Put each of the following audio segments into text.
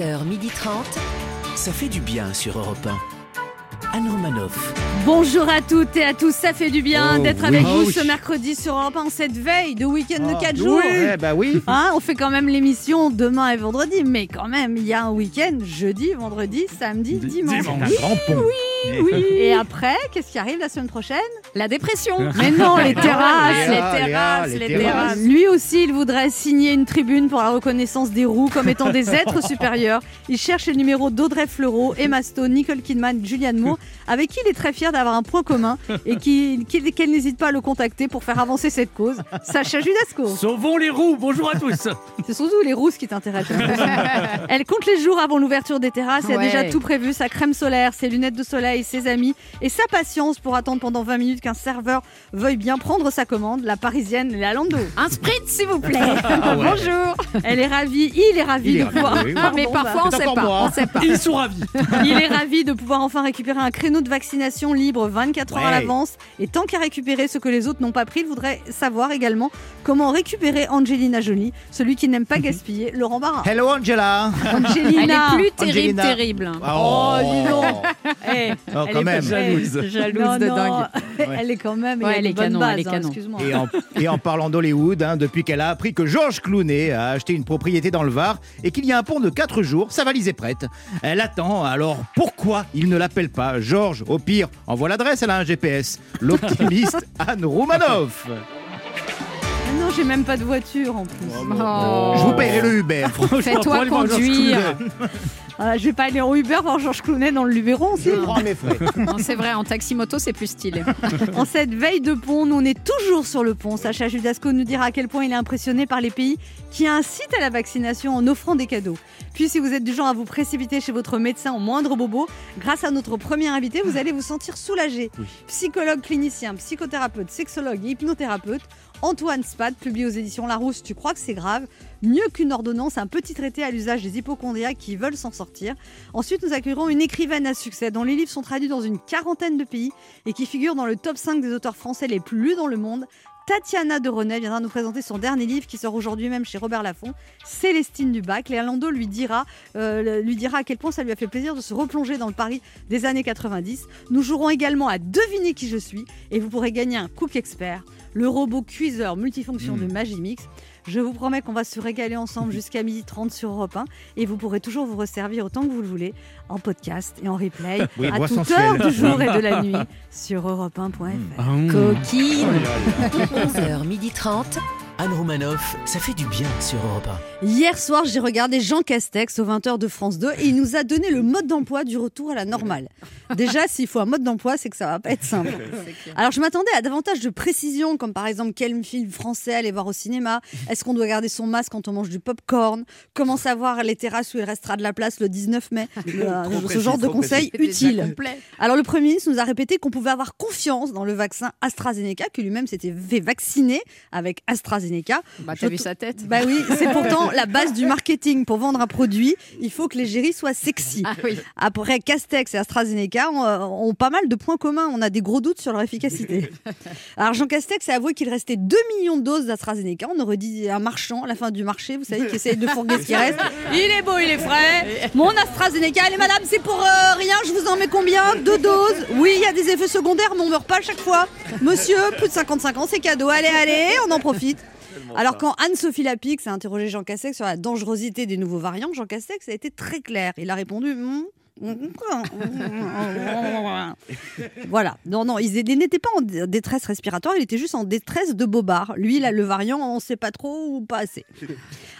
11h30. Ça fait du bien sur Europe 1. Anne Romanoff. Bonjour à toutes et à tous, ça fait du bien Oh, d'être oui. avec Ah vous oui. ce mercredi sur Europe 1, cette veille de week-end de Ah, 4 jours. Ouais, bah oui. Hein, on fait quand même l'émission demain et vendredi, mais quand même, il y a un week-end, jeudi, vendredi, samedi, dimanche. C'est un grand pont. Oui. Et après, qu'est-ce qui arrive la semaine prochaine? La dépression. Mais non, les terrasses, Léa, les Léa, terrasses, les les terrasses. terrasses. Lui aussi, il voudrait signer une tribune pour la reconnaissance des roues comme étant des êtres supérieurs. Il cherche les numéros d'Audrey Fleurot, Emma Stone, Nicole Kidman, Julianne Moore, avec qui il est très fier d'avoir un point commun et qu'elle n'hésite pas à le contacter pour faire avancer cette cause. Sacha Judasco. Sauvons les roues, bonjour à tous C'est surtout les rousses qui t'intéressent. Elle compte les jours avant l'ouverture des terrasses. Elle a Ouais. déjà tout prévu sa crème solaire, ses lunettes de soleil, ses amis et sa patience pour attendre pendant 20 minutes qu'un serveur veuille bien prendre sa commande. La parisienne Léa Lando. Un sprint, s'il vous plaît. Ah ouais. Bonjour. Elle est ravie, il est ravi Il est de ravi, pouvoir. oui, oui. Mais parfois, on sait encore pas. moi. On sait pas. Ils sont ravis il est ravi de pouvoir enfin récupérer un créneau de vaccination libre 24 heures à Ouais. l'avance. Et tant qu'à récupérer ce que les autres n'ont pas pris, il voudrait savoir également comment récupérer Angelina Jolie, celui qui n'aime pas gaspiller, Laurent Barra. Hello Angela. Elle Angelina. est plus terrible, Angelina. terrible. Oh, dis donc. Eh, Oh, elle quand est même. Jalouse. Jalouse Non, de non, dingue. Elle est quand même. Ouais, elle est bonne canon, base, elle est hein, canon. excuse-moi. Et en, et en parlant d'Hollywood, hein, depuis qu'elle a appris que Georges Clooney a acheté une propriété dans le Var et qu'il y a un pont de 4 jours, sa valise est prête. Elle attend, alors pourquoi il ne l'appelle pas Georges Au pire, envoie l'adresse, elle a un GPS. L'optimiste Anne Roumanoff. Ah non, j'ai même pas de voiture en plus. Oh. Je vous paierai le Uber. Fais-toi conduire. Ah, je vais pas aller en Uber voir Georges Clounet dans le Luberon aussi. Je prends mes frais. Non, c'est vrai, en taxi moto, c'est plus stylé. En cette veille de pont, nous on est toujours sur le pont. Sacha Judasco nous dira à quel point il est impressionné par les pays qui incitent à la vaccination en offrant des cadeaux. Puis si vous êtes du genre à vous précipiter chez votre médecin au moindre bobo, grâce à notre premier invité, vous allez vous sentir soulagé. Psychologue clinicien, psychothérapeute, sexologue et hypnothérapeute, Antoine Spad, publié aux éditions Larousse, Tu crois que c'est grave? Mieux qu'une ordonnance, un petit traité à l'usage des hypochondriacs qui veulent s'en sortir. Ensuite, nous accueillerons une écrivaine à succès dont les livres sont traduits dans une quarantaine de pays et qui figure dans le top 5 des auteurs français les plus lus dans le monde. Tatiana de Renet viendra nous présenter son dernier livre qui sort aujourd'hui même chez Robert Laffont, Célestine Dubac. Léa Landau lui dira, euh, lui dira à quel point ça lui a fait plaisir de se replonger dans le Paris des années 90. Nous jouerons également à deviner qui je suis et vous pourrez gagner un Cook Expert, le robot cuiseur multifonction de Magimix. Je vous promets qu'on va se régaler ensemble jusqu'à 12h30 sur Europe 1 et vous pourrez toujours vous resservir autant que vous le voulez en podcast et en replay Oui, à toute sensuelle. heure du jour et de la nuit sur europe1.fr. Coquine. 11h30. Anne Romanoff, ça fait du bien sur Europe Hier soir, j'ai regardé Jean Castex au 20h de France 2 et il nous a donné le mode d'emploi du retour à la normale. Déjà, s'il faut un mode d'emploi, c'est que ça va pas être simple. Alors, je m'attendais à davantage de précisions, comme par exemple quel film français aller voir au cinéma, est-ce qu'on doit garder son masque quand on mange du popcorn, comment savoir les terrasses où il restera de la place le 19 mai, Le- ce précis, genre de conseils utiles. Alors le Premier ministre nous a répété qu'on pouvait avoir confiance dans le vaccin AstraZeneca, que lui-même s'était fait vacciner avec AstraZeneca. Bah, Je t'as vu sa tête Bah oui, c'est pourtant la base du marketing. Pour vendre un produit, il faut que l'égérie soit sexy. Ah oui. Après, Castex et AstraZeneca ont, euh, ont pas mal de points communs. On a des gros doutes sur leur efficacité. Alors Jean Castex a avoué qu'il restait 2 millions de doses d'AstraZeneca. On aurait dit un marchand à la fin du marché, vous savez, qui essaye de fourguer ce qui reste. Il est beau, il est frais. Mon AstraZeneca, allez madame, c'est pour euh, rien. Je vous en mets combien? Deux doses? Oui, il y a des effets secondaires, mais on meurt pas à chaque fois. Monsieur, plus de 55 ans, c'est cadeau. Allez, allez, on en profite. Alors quand Anne-Sophie Lapix a interrogé Jean Castex sur la dangerosité des nouveaux variants, Jean Castex a été très clair. Il a répondu... Hmm, voilà. Non, non, il, il n'était pas en dé- détresse respiratoire, il était juste en détresse de bobard. Lui, là, le variant, on ne sait pas trop ou pas assez.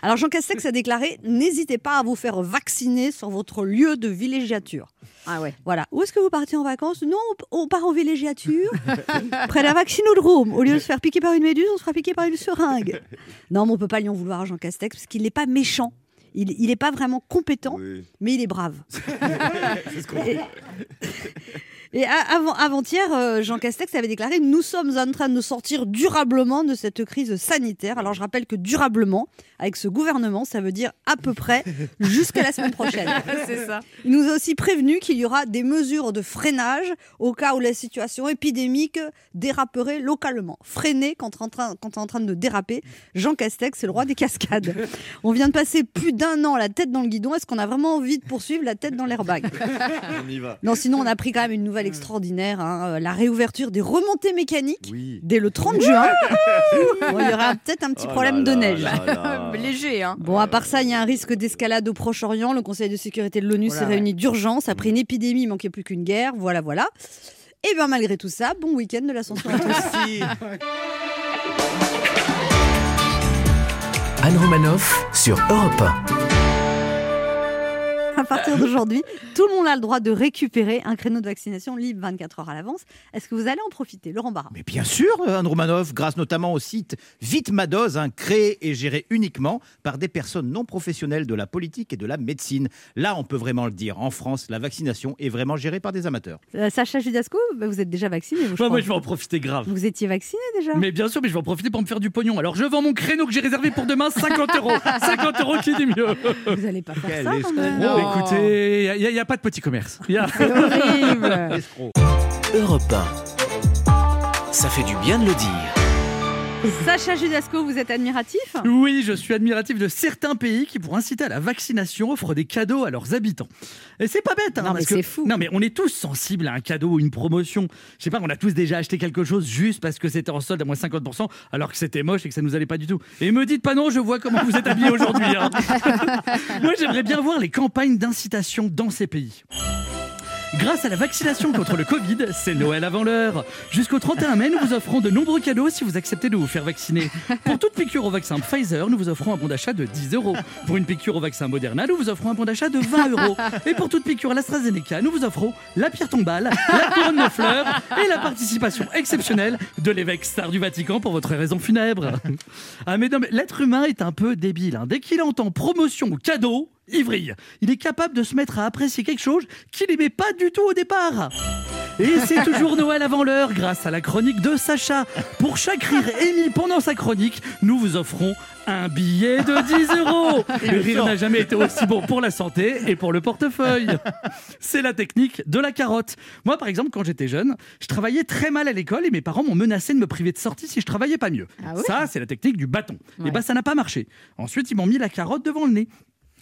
Alors Jean Castex a déclaré N'hésitez pas à vous faire vacciner sur votre lieu de villégiature. Ah ouais. Voilà. Où est-ce que vous partez en vacances? Non, on part en villégiature, près d'un vaccinodrome. Au lieu de se faire piquer par une méduse, on se fera piquer par une seringue. Non, mais on peut pas lui en vouloir à Jean Castex parce qu'il n'est pas méchant. Il n'est pas vraiment compétent, mais il est brave. Et- Et avant, avant-hier, euh, Jean Castex avait déclaré Nous sommes en train de sortir durablement de cette crise sanitaire. Alors je rappelle que durablement, avec ce gouvernement, ça veut dire à peu près jusqu'à la semaine prochaine. C'est ça. Il nous a aussi prévenu qu'il y aura des mesures de freinage au cas où la situation épidémique déraperait localement. Freiner quand on est en train, quand on est en train de déraper. Jean Castex, c'est le roi des cascades. On vient de passer plus d'un an la tête dans le guidon. Est-ce qu'on a vraiment envie de poursuivre la tête dans l'airbag? On y va. Non, sinon on a pris quand même une nouvelle extraordinaire, hein, euh, la réouverture des remontées mécaniques Oui. dès le 30 juin. Bon, il y aura peut-être un petit Oh problème là de là neige. là là. Léger, hein. Bon, à part ça, il y a un risque d'escalade au Proche-Orient. Le Conseil de sécurité de l'ONU s'est réuni d'urgence après une épidémie, il manquait plus qu'une guerre. Voilà, voilà. Et bien malgré tout ça, bon week-end de l'ascension à tous. Merci. Anne Romanoff sur Europe 1. À partir d'aujourd'hui, tout le monde a le droit de récupérer un créneau de vaccination libre 24 heures à l'avance. Est-ce que vous allez en profiter Laurent Barra Mais bien sûr, Anne Romanoff, grâce notamment au site Vite ma dose, hein, créé et géré uniquement par des personnes non professionnelles de la politique et de la médecine. Là, on peut vraiment le dire. En France, la vaccination est vraiment gérée par des amateurs. Euh, Sacha Judasco, bah, vous êtes déjà vacciné vous, je Ouais, crois. moi, je vais en profiter grave. Vous étiez vacciné déjà? Mais bien sûr, mais je vais en profiter pour me faire du pognon. Alors, je vends mon créneau que j'ai réservé pour demain, 50 euros. 50 euros, qui dit mieux? Vous allez pas faire Quel ça quand même. Écoutez, il n'y a, pas de petit commerce. Y a- C'est horrible. Europe 1. Ça fait du bien de le dire. Sacha Judasco, vous êtes admiratif Oui, je suis admiratif de certains pays qui, pour inciter à la vaccination, offrent des cadeaux à leurs habitants. Et c'est pas bête, hein, Non, mais que- fou. Non, mais on est tous sensibles à un cadeau ou une promotion. Je sais pas, on a tous déjà acheté quelque chose juste parce que c'était en solde à moins 50%, alors que c'était moche et que ça nous allait pas du tout. Et me dites pas non, je vois comment vous êtes habillés aujourd'hui. hein. Moi, j'aimerais bien voir les campagnes d'incitation dans ces pays. Grâce à la vaccination contre le Covid, c'est Noël avant l'heure. Jusqu'au 31 mai, nous vous offrons de nombreux cadeaux si vous acceptez de vous faire vacciner. Pour toute piqûre au vaccin Pfizer, nous vous offrons un bon d'achat de 10 euros. Pour une piqûre au vaccin Moderna, nous vous offrons un bon d'achat de 20 euros. Et pour toute piqûre à l'AstraZeneca, nous vous offrons la pierre tombale, la couronne de fleurs et la participation exceptionnelle de l'évêque star du Vatican pour votre raison funèbre. Ah mais non, l'être humain est un peu débile. hein. Dès qu'il entend promotion ou cadeau, il vrille. Il est capable de se mettre à apprécier quelque chose qu'il n'aimait pas du tout au départ. Et c'est toujours Noël avant l'heure grâce à la chronique de Sacha. Pour chaque rire émis pendant sa chronique, nous vous offrons un billet de 10 euros. Le rire n'a jamais été aussi bon pour la santé et pour le portefeuille. C'est la technique de la carotte. Moi, par exemple, quand j'étais jeune, je travaillais très mal à l'école et mes parents m'ont menacé de me priver de sortie si je travaillais pas mieux. Ah oui Ça, c'est la technique du bâton. Et Ouais. bah, ça n'a pas marché. Ensuite, ils m'ont mis la carotte devant le nez.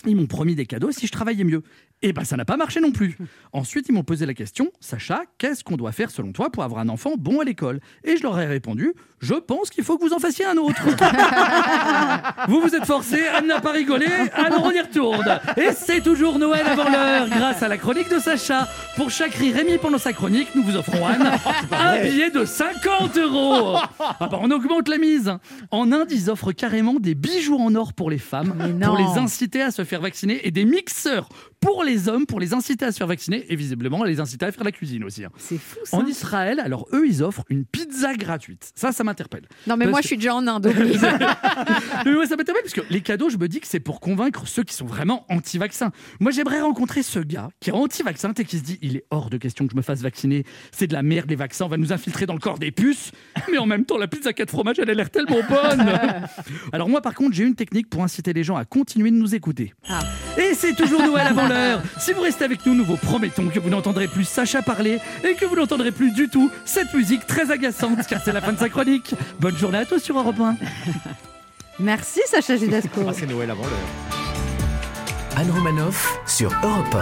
Ils m'ont promis des cadeaux si je travaillais mieux. Et ben ça n'a pas marché non plus. Ensuite, ils m'ont posé la question Sacha, qu'est-ce qu'on doit faire selon toi pour avoir un enfant bon à l'école? Et je leur ai répondu Je pense qu'il faut que vous en fassiez un autre. vous vous êtes forcé, Anne n'a pas rigolé, alors on y retourne. Et c'est toujours Noël avant l'heure, grâce à la chronique de Sacha. Pour chaque rire émis pendant sa chronique, nous vous offrons, Anne, un billet de 50 euros. Ah bah on augmente la mise. En Inde, ils offrent carrément des bijoux en or pour les femmes, pour les inciter à se faire vacciner, et des mixeurs pour les hommes, pour les inciter à se faire vacciner, et visiblement les inciter à faire la cuisine aussi. hein. C'est fou ça. En Israël, alors eux, ils offrent une pizza gratuite. Ça, ça m'interpelle. Non, mais Parce moi, que- je suis déjà en Inde. oublie. Mais ouais, ça m'interpelle parce que les cadeaux, je me dis que c'est pour convaincre ceux qui sont vraiment anti-vaccins. Moi, j'aimerais rencontrer ce gars qui est anti-vaccin et qui se dit il est hors de question que je me fasse vacciner. C'est de la merde, les vaccins, on va nous infiltrer dans le corps des puces. Mais en même temps, la pizza 4 fromages, elle a l'air tellement bonne. Alors, moi, par contre, j'ai une technique pour inciter les gens à continuer de nous écouter. Ah. Et c'est toujours Noël avant Si vous restez avec nous, nous vous promettons que vous n'entendrez plus Sacha parler et que vous n'entendrez plus du tout cette musique très agaçante car c'est la fin de sa chronique. Bonne journée à tous sur Europe 1. Merci Sacha Judasco. Ah, c'est Noël avant l'heure. Anne Romanoff sur Europe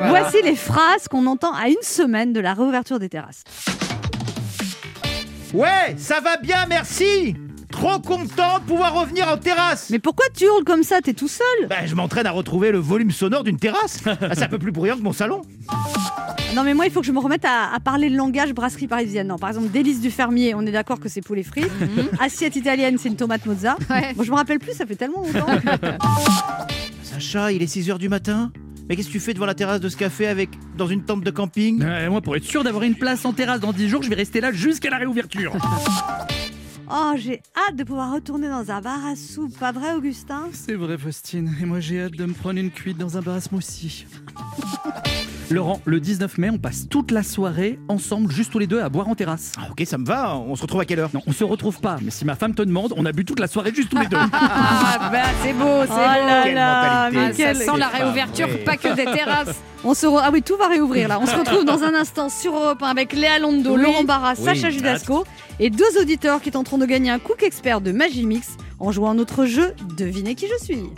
1. Voici les phrases qu'on entend à une semaine de la réouverture des terrasses. Ouais, ça va bien, merci Trop content de pouvoir revenir en terrasse Mais pourquoi tu hurles comme ça? T'es tout seul Bah, je m'entraîne à retrouver le volume sonore d'une terrasse. Ah, c'est un peu plus bruyant que mon salon. Non mais moi il faut que je me remette à, à parler le langage brasserie parisienne. Non, par exemple délice du fermier, on est d'accord que c'est poulet frites. Assiette italienne, c'est une tomate mozza. Ouais. Bon, je me rappelle plus, ça fait tellement longtemps. Sacha, il est 6h du matin Mais qu'est-ce que tu fais devant la terrasse de ce café avec dans une tente de camping? Ouais, moi, pour être sûr d'avoir une place en terrasse dans 10 jours, je vais rester là jusqu'à la réouverture. Oh, j'ai hâte de pouvoir retourner dans un bar à soupe, pas vrai Augustin? C'est vrai, Faustine. Et moi, j'ai hâte de me prendre une cuite dans un bar à smoothie. Laurent, le 19 mai, on passe toute la soirée ensemble, juste tous les deux, à boire en terrasse. Ah, ok, ça me va. On se retrouve à quelle heure? Non, on se retrouve pas, mais si ma femme te demande, on a bu toute la soirée juste tous les deux. Ah, bah, c'est beau, c'est Oh beau. là mais Ah, ça sent la réouverture, pas que des terrasses. On se re- Ah oui, tout va réouvrir là. On se retrouve dans un instant sur Europe 1 avec Léa Londo, Oui. Laurent Barra, Oui, Sacha. Judasco et deux auditeurs qui tenteront de gagner un Cook Expert de Magimix en jouant notre jeu Devinez qui je suis.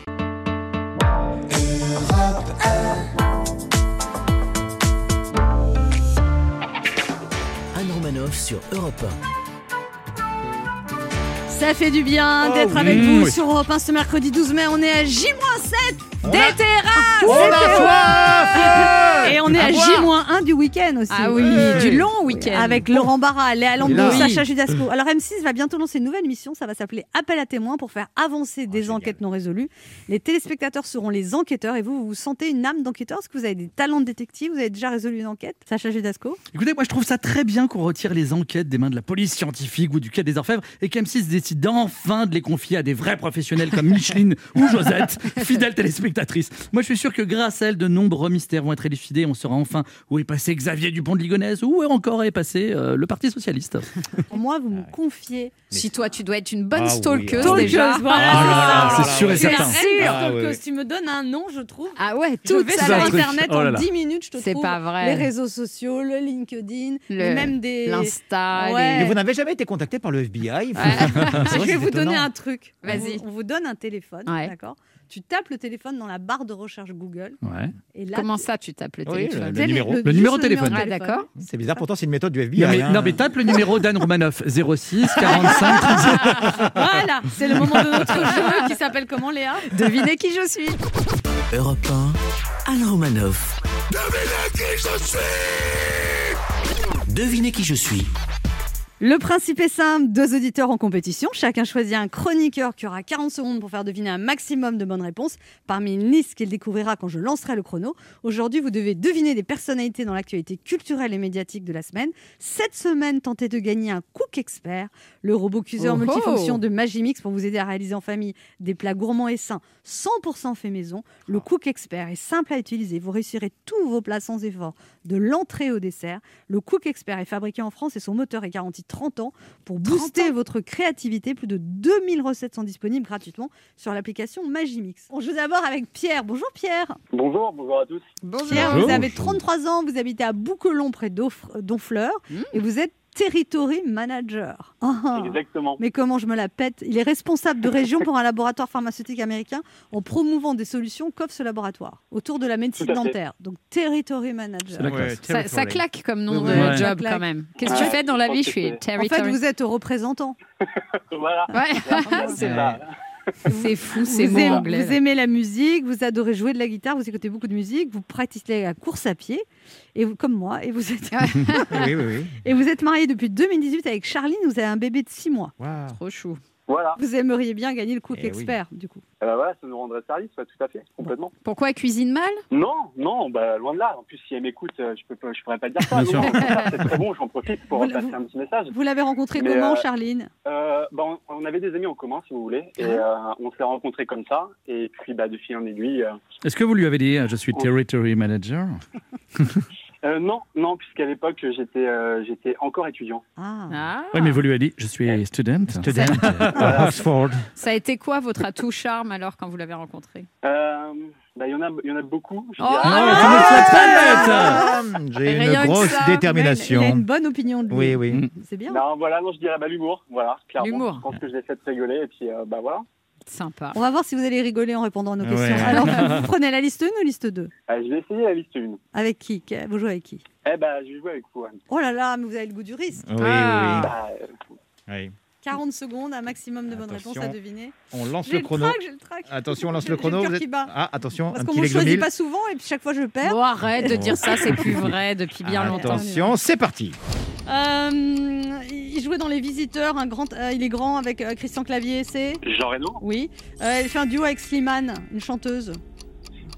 Ça fait du bien Oh d'être avec vous sur Europe 1 ce mercredi 12 mai. On est à J-7 On des a- terrasses Oh la soif Et on est à À boire. J-1 du week-end aussi. Ah oui, Ouais. du long week-end. Avec Laurent Barra, Léa là. Sacha Judasco. Alors M6 va bientôt lancer une nouvelle émission, ça va s'appeler Appel à témoins pour faire avancer des génial. enquêtes non résolues. Les téléspectateurs seront les enquêteurs et vous, vous vous sentez une âme d'enquêteur? Est-ce que vous avez des talents de détective? Vous avez déjà résolu une enquête? Sacha Judasco Écoutez, moi je trouve ça très bien qu'on retire les enquêtes des mains de la police scientifique ou du quai des Orfèvres et qu'M6 décide enfin de les confier à des vrais professionnels comme Micheline ou Josette, fidèles téléspectatrices. Moi je suis sûr que grâce à elle, de nombreux mystères vont être élucidés. On saura enfin où est passé Xavier Dupont de Ligonnès, où encore est passé euh, le Parti Socialiste. Pour moi, vous me confiez. Si toi, tu dois être une bonne Ah stalkeuse ah oui. déjà. voilà, Ah c'est là ça. là c'est sûr et certain. Ah, oui, oui. Tu me donnes un nom, je trouve. Ah ouais, un life. truc. Internet Oh là en là. 10 minutes, je te C'est trouve pas vrai. les réseaux sociaux, le LinkedIn, Le- même des. L'Insta. Ouais. Mais vous n'avez jamais été contacté par le FBI Ouais. Je vais vous donner un truc. On Vas-y. vous- On vous donne un téléphone, Ouais. d'accord? Tu tapes le téléphone dans la barre de recherche Google Ouais. et là. Comment ça, tu tapes le Oui, téléphone le numéro. Le numéro de téléphone. Ah, d'accord. C'est bizarre, pourtant c'est une méthode du FBI. Non mais, hein. non, mais tape le numéro d'Anne Romanoff 06 45 37. Voilà, c'est le moment de notre jeu qui s'appelle comment, Léa? Devinez qui je suis. Europe 1, Anne Romanoff. Devinez qui je suis. Le principe est simple, deux auditeurs en compétition, chacun choisit un chroniqueur qui aura 40 secondes pour faire deviner un maximum de bonnes réponses parmi une liste qu'il découvrira quand je lancerai le chrono. Aujourd'hui, vous devez deviner des personnalités dans l'actualité culturelle et médiatique de la semaine. Cette semaine, tentez de gagner un Cook Expert, le robot cuiseur Oh oh. multifonction de Magimix pour vous aider à réaliser en famille des plats gourmands et sains 100% fait maison. Le Cook Expert est simple à utiliser, vous réussirez tous vos plats sans effort, de l'entrée au dessert. Le Cook Expert est fabriqué en France et son moteur est garanti 30 ans pour booster votre créativité. Plus de 2000 recettes sont disponibles gratuitement sur l'application Magimix. On joue d'abord avec Pierre. Bonjour Pierre. Bonjour, bonjour à tous. Pierre, Bonjour. vous avez 33 ans, vous habitez à Bouquelon près d'Offre- d'Honfleur Mmh. et vous êtes territory manager. Ah, ah. Exactement. Mais comment je me la pète Il est responsable de région pour un laboratoire pharmaceutique américain en promouvant des solutions qu'offre ce laboratoire autour de la médecine dentaire. Donc territory manager. Ouais. Ça, ça territory. claque comme nom de. Ouais. job quand même. Qu'est-ce que tu fais dans la vie? Je suis c'est- En territory. fait, vous êtes représentant. voilà. Ouais. C'est ça. c'est fou, c'est vous, mots aimez, anglais. vous aimez la musique, vous adorez jouer de la guitare, vous écoutez beaucoup de musique, vous pratiquez la course à pied, et vous, comme moi, et vous êtes, Oui, oui, oui. et vous êtes marié depuis 2018 avec Charline, vous avez un bébé de 6 mois. Waouh. Trop chou. Voilà. Vous aimeriez bien gagner le Cook Eh oui. Expert, du coup. Eh ben voilà, ça nous rendrait service, ouais, tout à fait, complètement. Pourquoi elle cuisine mal? Non, non, bah, loin de là. En plus, si elle m'écoute, euh, je peux, pas- je pourrais pas dire ça. Bien Non, sûr. non, au contraire, c'est très bon, j'en profite pour Vous- passer un petit message. Vous l'avez rencontré Mais, comment, euh, Charline? Euh, bah, on, on avait des amis en commun, si vous voulez, et euh, on s'est rencontrés comme ça. Et puis, bah, de fil en aiguille. euh, Est-ce que vous lui avez dit euh, je suis territory manager? euh, non, non, puisqu'à l'époque, j'étais euh, j'étais encore étudiant. Ah. Ah. Oui, mais vous lui avez dit je suis student. Student. Voilà. Oxford. Ça a été quoi votre atout charme alors quand vous l'avez rencontré? Euh, bah, Il y, en a- il y en a beaucoup. je Oh, dirais. Ah, tu me flattes Ah, J'ai Rien une grosse ça. Il a détermination. une bonne opinion de lui. Oui, oui. Mm. C'est bien. Non, voilà, non, je dirais bah, l'humour, voilà, clairement. L'humour. Je pense que je l'ai fait rigoler, et puis, euh, bah voilà. Sympa. On va voir si vous allez rigoler en répondant à nos Ouais. questions. Alors, vous prenez la liste 1 ou liste 2 Euh, je vais essayer la liste 1. Avec qui Vous jouez avec qui Eh ben, je vais jouer avec vous. Oh là là, mais vous avez le goût du risque. Oui, Ah. Bah, euh, oui, oui. 40 secondes, un maximum de bonnes Attention. réponses à deviner. On lance le chrono. le. Attention, on lance le chrono. le cœur vous qui êtes- bat. Ah, attention, Parce qu'on ne choisit pas souvent et puis chaque fois je perds. Bon, arrête de dire ça, c'est plus vrai depuis bien longtemps. Attention, c'est parti. Euh, il jouait dans Les Visiteurs, un grand, euh, il est grand avec euh, Christian Clavier, c'est Jean Reno, Oui. Euh, elle fait un duo avec Slimane, une chanteuse.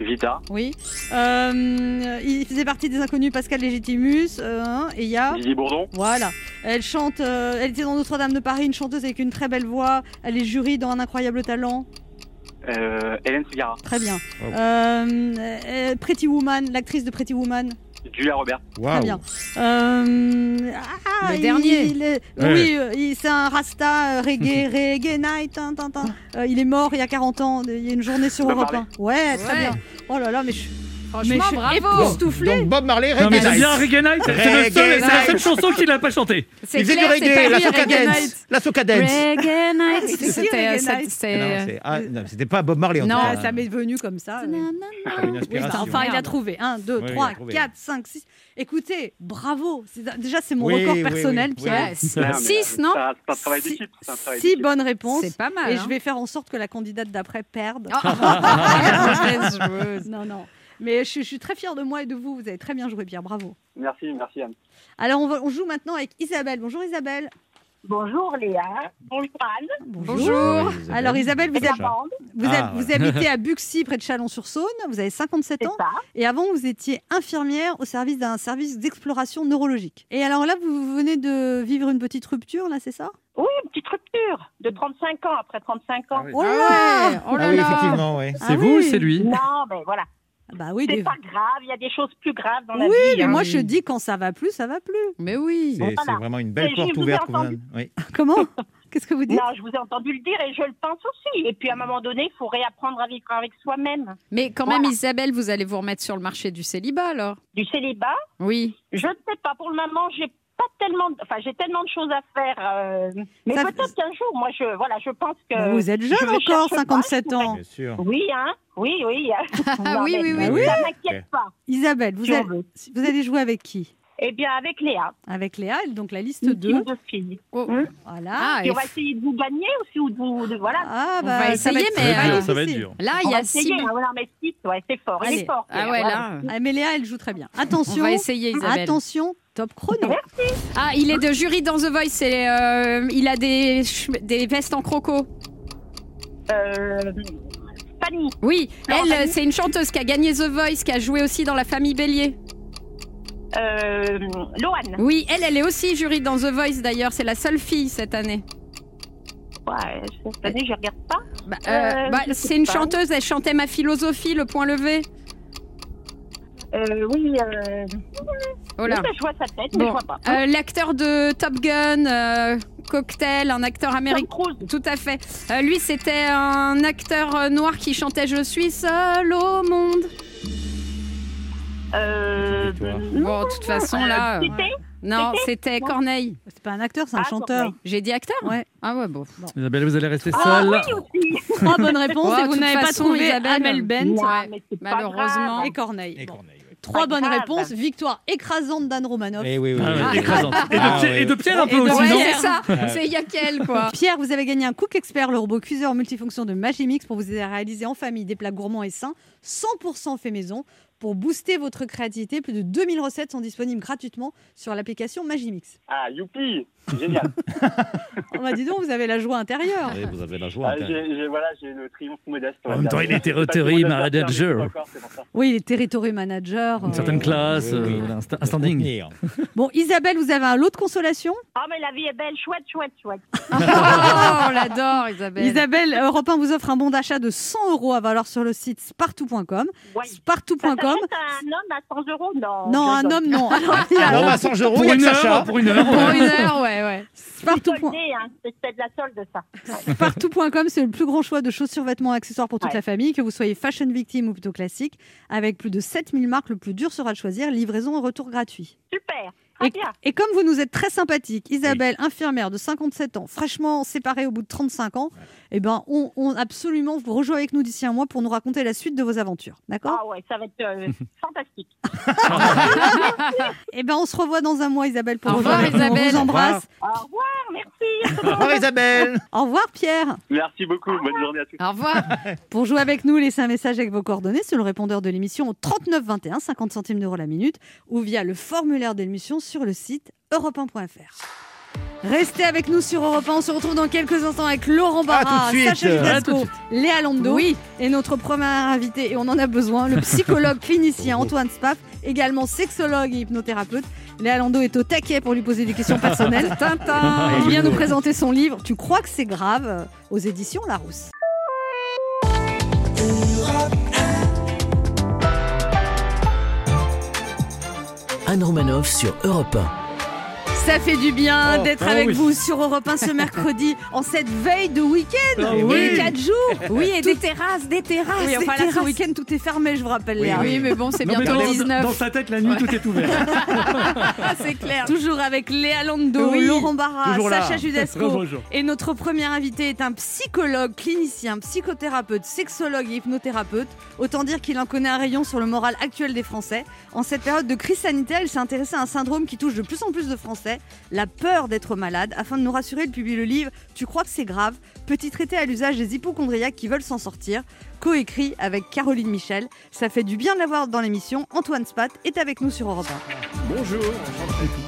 Vita, Oui. Euh, il faisait partie des inconnus Pascal Légitimus. euh, hein, et il y a. Didier Bourdon, Voilà. Elle chante. euh, elle était dans Notre-Dame de Paris, une chanteuse avec une très belle voix. Elle est jury dans Un incroyable talent. Euh, Hélène Segara. Très bien. Oh. Euh, euh, Pretty Woman, l'actrice de Pretty Woman. Julia Roberts. Très bien. Euh, ah, Le il- dernier. il est- Ouais. Oui, euh, il- c'est un Rasta euh, reggae, reggae night. tin, tin, tin. Euh, il est mort il y a 40 ans. Il y a une journée sur Europe Marley. 1. Ouais, très Ouais. bien. Oh là là, mais je, Franchement, mais je suis bravo. époustouflée. Donc Bob Marley, Non, mais Reggae c'est Night. bien Reggae Night. C'est le seul- Reggae c'est la seule Night. chanson qu'il n'a pas chantée. C'est Il faisait du clair, c'est reggae, pas la lui, soca Reggae dance. Night. La soca dance. Reggae Night. C'est qui, C'était Reggae ça- Night c'était- Non, c'est- ah, non, c'était pas Bob Marley en Non, tout Ah, cas. ça m'est venu comme ça. mais- Une Oui, inspiration. enfin, il a trouvé. 1, 2, Oui, il a 3, trouvé. 4, 5, 6. Écoutez, bravo. C'est- Déjà, c'est mon Oui, record oui, personnel, oui, Pierre. Ouais, c'est- Non, mais, Six, euh, non C'est c'est un travail Six- d'équipe. c'est un travail Six d'équipe. bonnes réponses. C'est pas mal. Et hein. je vais faire en sorte que la candidate d'après perde. Ah, mauvaise joueuse. Non, non. Mais je, je suis très fière de moi et de vous. Vous avez très bien joué, Pierre. Bravo. Merci, merci Anne. Alors, on, va- on joue maintenant avec Isabelle. Bonjour, Isabelle. Bonjour Léa. Bonjour Anne. Bonjour. Alors, Isabelle, vous, hab- vous, Ah, habitez à Buxy, près de Chalon-sur-Saône. Vous avez 57 c'est ans. ça. Et avant, vous étiez infirmière au service d'un service d'exploration neurologique. Et alors là, vous venez de vivre une petite rupture, là, c'est ça? Oui, une petite rupture de 35 ans après 35 ans. oui. Oh là Ah ouais, oh là Ah oui, là. effectivement, oui. Ah C'est vous oui. ou c'est lui? Non, mais voilà. Bah oui, C'est des- pas grave, il y a des choses plus graves dans la oui, vie. mais hein. moi je dis quand ça va plus, ça va plus. Mais oui. C'est Voilà. c'est vraiment une belle Et porte vous ai ouverte. entendu. Oui. Comment? Qu'est-ce que vous dites? Non, je vous ai entendu le dire et je le pense aussi. Et puis à un moment donné, il faut réapprendre à vivre avec soi-même. Mais quand même. Isabelle, vous allez vous remettre sur le marché du célibat alors? Du célibat, Oui. je ne sais pas. Pour le moment, j'ai pas tellement, de- enfin j'ai tellement de choses à faire. euh, Mais Ça- peut-être qu'un jour, moi, je, voilà, je pense que. Vous êtes je jeune ne encore, cherche pas, 57 je pourrais- ans. Bien sûr. Oui, hein. Oui, oui. Ah oui, oui, mais oui. Ça m'inquiète pas. Isabelle, vous, si on allez, veut. vous allez jouer avec qui? Eh bien, avec Léa, Avec Léa, donc la liste une 2. team de filles. Oh. Hein Voilà. Ah, Et et on va essayer de vous gagner aussi ou de vous, de- voilà. Ah, On va ça essayer, être mais, euh, Ça va être dur. là, On il y va a essayer. six. hein, voilà, mais six, ouais, c'est fort. Il Allez. est fort. Ah Léa, ouais, voilà. là. Ah, mais Léa, elle joue très bien. On Attention. va essayer, Isabelle. Attention, top chrono. Ah, il est de jury dans The Voice. c'est, euh, il a des, des vestes en croco. Euh, Fanny, Oui, Non, elle, c'est une chanteuse qui a gagné The Voice, qui a joué aussi dans La Famille Bélier. Euh, Loane. Oui, elle, elle est aussi jury dans The Voice d'ailleurs. C'est la seule fille cette année. Ouais, cette année, je regarde pas. Bah, Euh, euh, bah, c'est une pas. chanteuse. Elle chantait Ma philosophie, le point levé. Euh, oui, euh, Oh là. oui, je vois sa tête, mais je vois pas. Euh, l'acteur de Top Gun, euh, Cocktail, un acteur américain. Tout à fait. Euh, lui, c'était un acteur euh, noir qui chantait Je suis seul au monde. Euh, Et Bon, de toute façon, là. euh, non, c'était. Corneille. C'est pas un acteur, c'est un Ah, chanteur. Corneille. J'ai dit acteur Ouais. Ah ouais, bon. Isabelle, vous allez rester Ah seule. oui, aussi. Trois bonnes réponses Oh, et vous n'avez pas trouvé Isabelle, Amel Bent ouais. c'est pas Malheureusement. grave. et Corneille. Et Bon. Corneille, oui. Trois bonnes grave. réponses. Victoire écrasante d'Anne Romanoff. Eh oui, oui, Ah oui. ouais, écrasante. Et de, Ah Pierre, ouais. et de Pierre un Et peu aussi, Ouais, c'est ça. Ah. C'est Yakel, quoi. Pierre, vous avez gagné un Cook Expert, le robot cuiseur multifonction de Magimix pour vous aider à réaliser en famille des plats gourmands et sains, 100% fait maison. Pour booster votre créativité, plus de 2000 recettes sont disponibles gratuitement sur l'application Magimix. Ah, youpi Génial On m'a dit donc, vous avez la joie intérieure. Oui, vous avez la joie. Ah, Voilà, j'ai le triomphe modeste. En même temps, il est territory manager. Oui, les territory manager. Une certaine euh, classe, oui, oui. euh, un sta- un standing. Bon, Isabelle, vous avez un lot de consolation. Ah, mais la vie est belle, chouette, chouette, chouette. Oh, on l'adore, Isabelle. Isabelle, Europe 1 vous offre un bon d'achat de 100 euros à valoir sur le site spartou.com. Ouais. Spartou.com. un homme à 100 euros Non. Non, un homme, non. Alors, il a- Non, à 100 euros, Pour il une heure, pour une heure. Pour une heure, ouais, ouais. Soldé, hein, c'est c'est de la solde, ça. Partout.com, c'est le plus grand choix de chaussures, vêtements et accessoires pour toute Ouais. la famille, que vous soyez fashion victime ou plutôt classique. Avec plus de 7000 marques, le plus dur sera de choisir, livraison et retour gratuit. Super. Très Et, comme vous nous êtes très sympathique, Isabelle, infirmière de 57 ans, fraîchement séparée au bout de 35 ans, eh ben, on, on absolument vous rejoint avec nous d'ici un mois pour nous raconter la suite de vos aventures. D'accord? Ah ouais, ça va être euh, fantastique. Eh ben, on se revoit dans un mois, Isabelle, pour Au revoir. On Isabelle. vous embrasse. Au revoir, merci. Au revoir, Isabelle. Au revoir, Pierre. Merci beaucoup, bonne journée à tous. Au revoir. Pour jouer avec nous, laissez un message avec vos coordonnées sur le répondeur de l'émission au 39 21, 50 centimes d'euros la minute, ou via le formulaire de l'émission sur le site europe1.fr. Restez avec nous sur Europe 1. On se retrouve dans quelques instants avec Laurent Barra. Sacha Judasco, Léa Lando Oui. et notre premier invité, et on en a besoin, le psychologue clinicien Antoine Spaff, également sexologue et hypnothérapeute. Léa Lando est au taquet pour lui poser des questions personnelles. Tintin Il vient nous présenter son livre Tu crois que c'est grave aux éditions Larousse. Anne Romanoff sur Europe 1. Ça fait du bien Oh, d'être ah avec oui. vous sur Europe 1 ce mercredi en cette veille de week-end. Ah et oui. 4 jours. Oui, et des terrasses, des terrasses. Oui, des enfin là, ce week-end, tout est fermé, je vous rappelle, Oui, Léa. Oui, mais bon, c'est bientôt dans, le 19. dans sa tête, la nuit, tout est ouvert. Ah, c'est clair. Toujours avec Léa Lando, Oui, Laurent Barra. Sacha Judasco. Bonjour. Et notre premier invité est un psychologue, clinicien, psychothérapeute, sexologue et hypnothérapeute. Autant dire qu'il en connaît un rayon sur le moral actuel des Français. En cette période de crise sanitaire, il s'est intéressé à un syndrome qui touche de plus en plus de Français, la peur d'être malade. Afin de nous rassurer, il publie le livre Tu crois que c'est grave? Petit traité à l'usage des hypochondriaques qui veulent s'en sortir. Coécrit avec Caroline Michel. Ça fait du bien de l'avoir dans l'émission. Antoine Spat est avec nous sur Europe 1. Bonjour.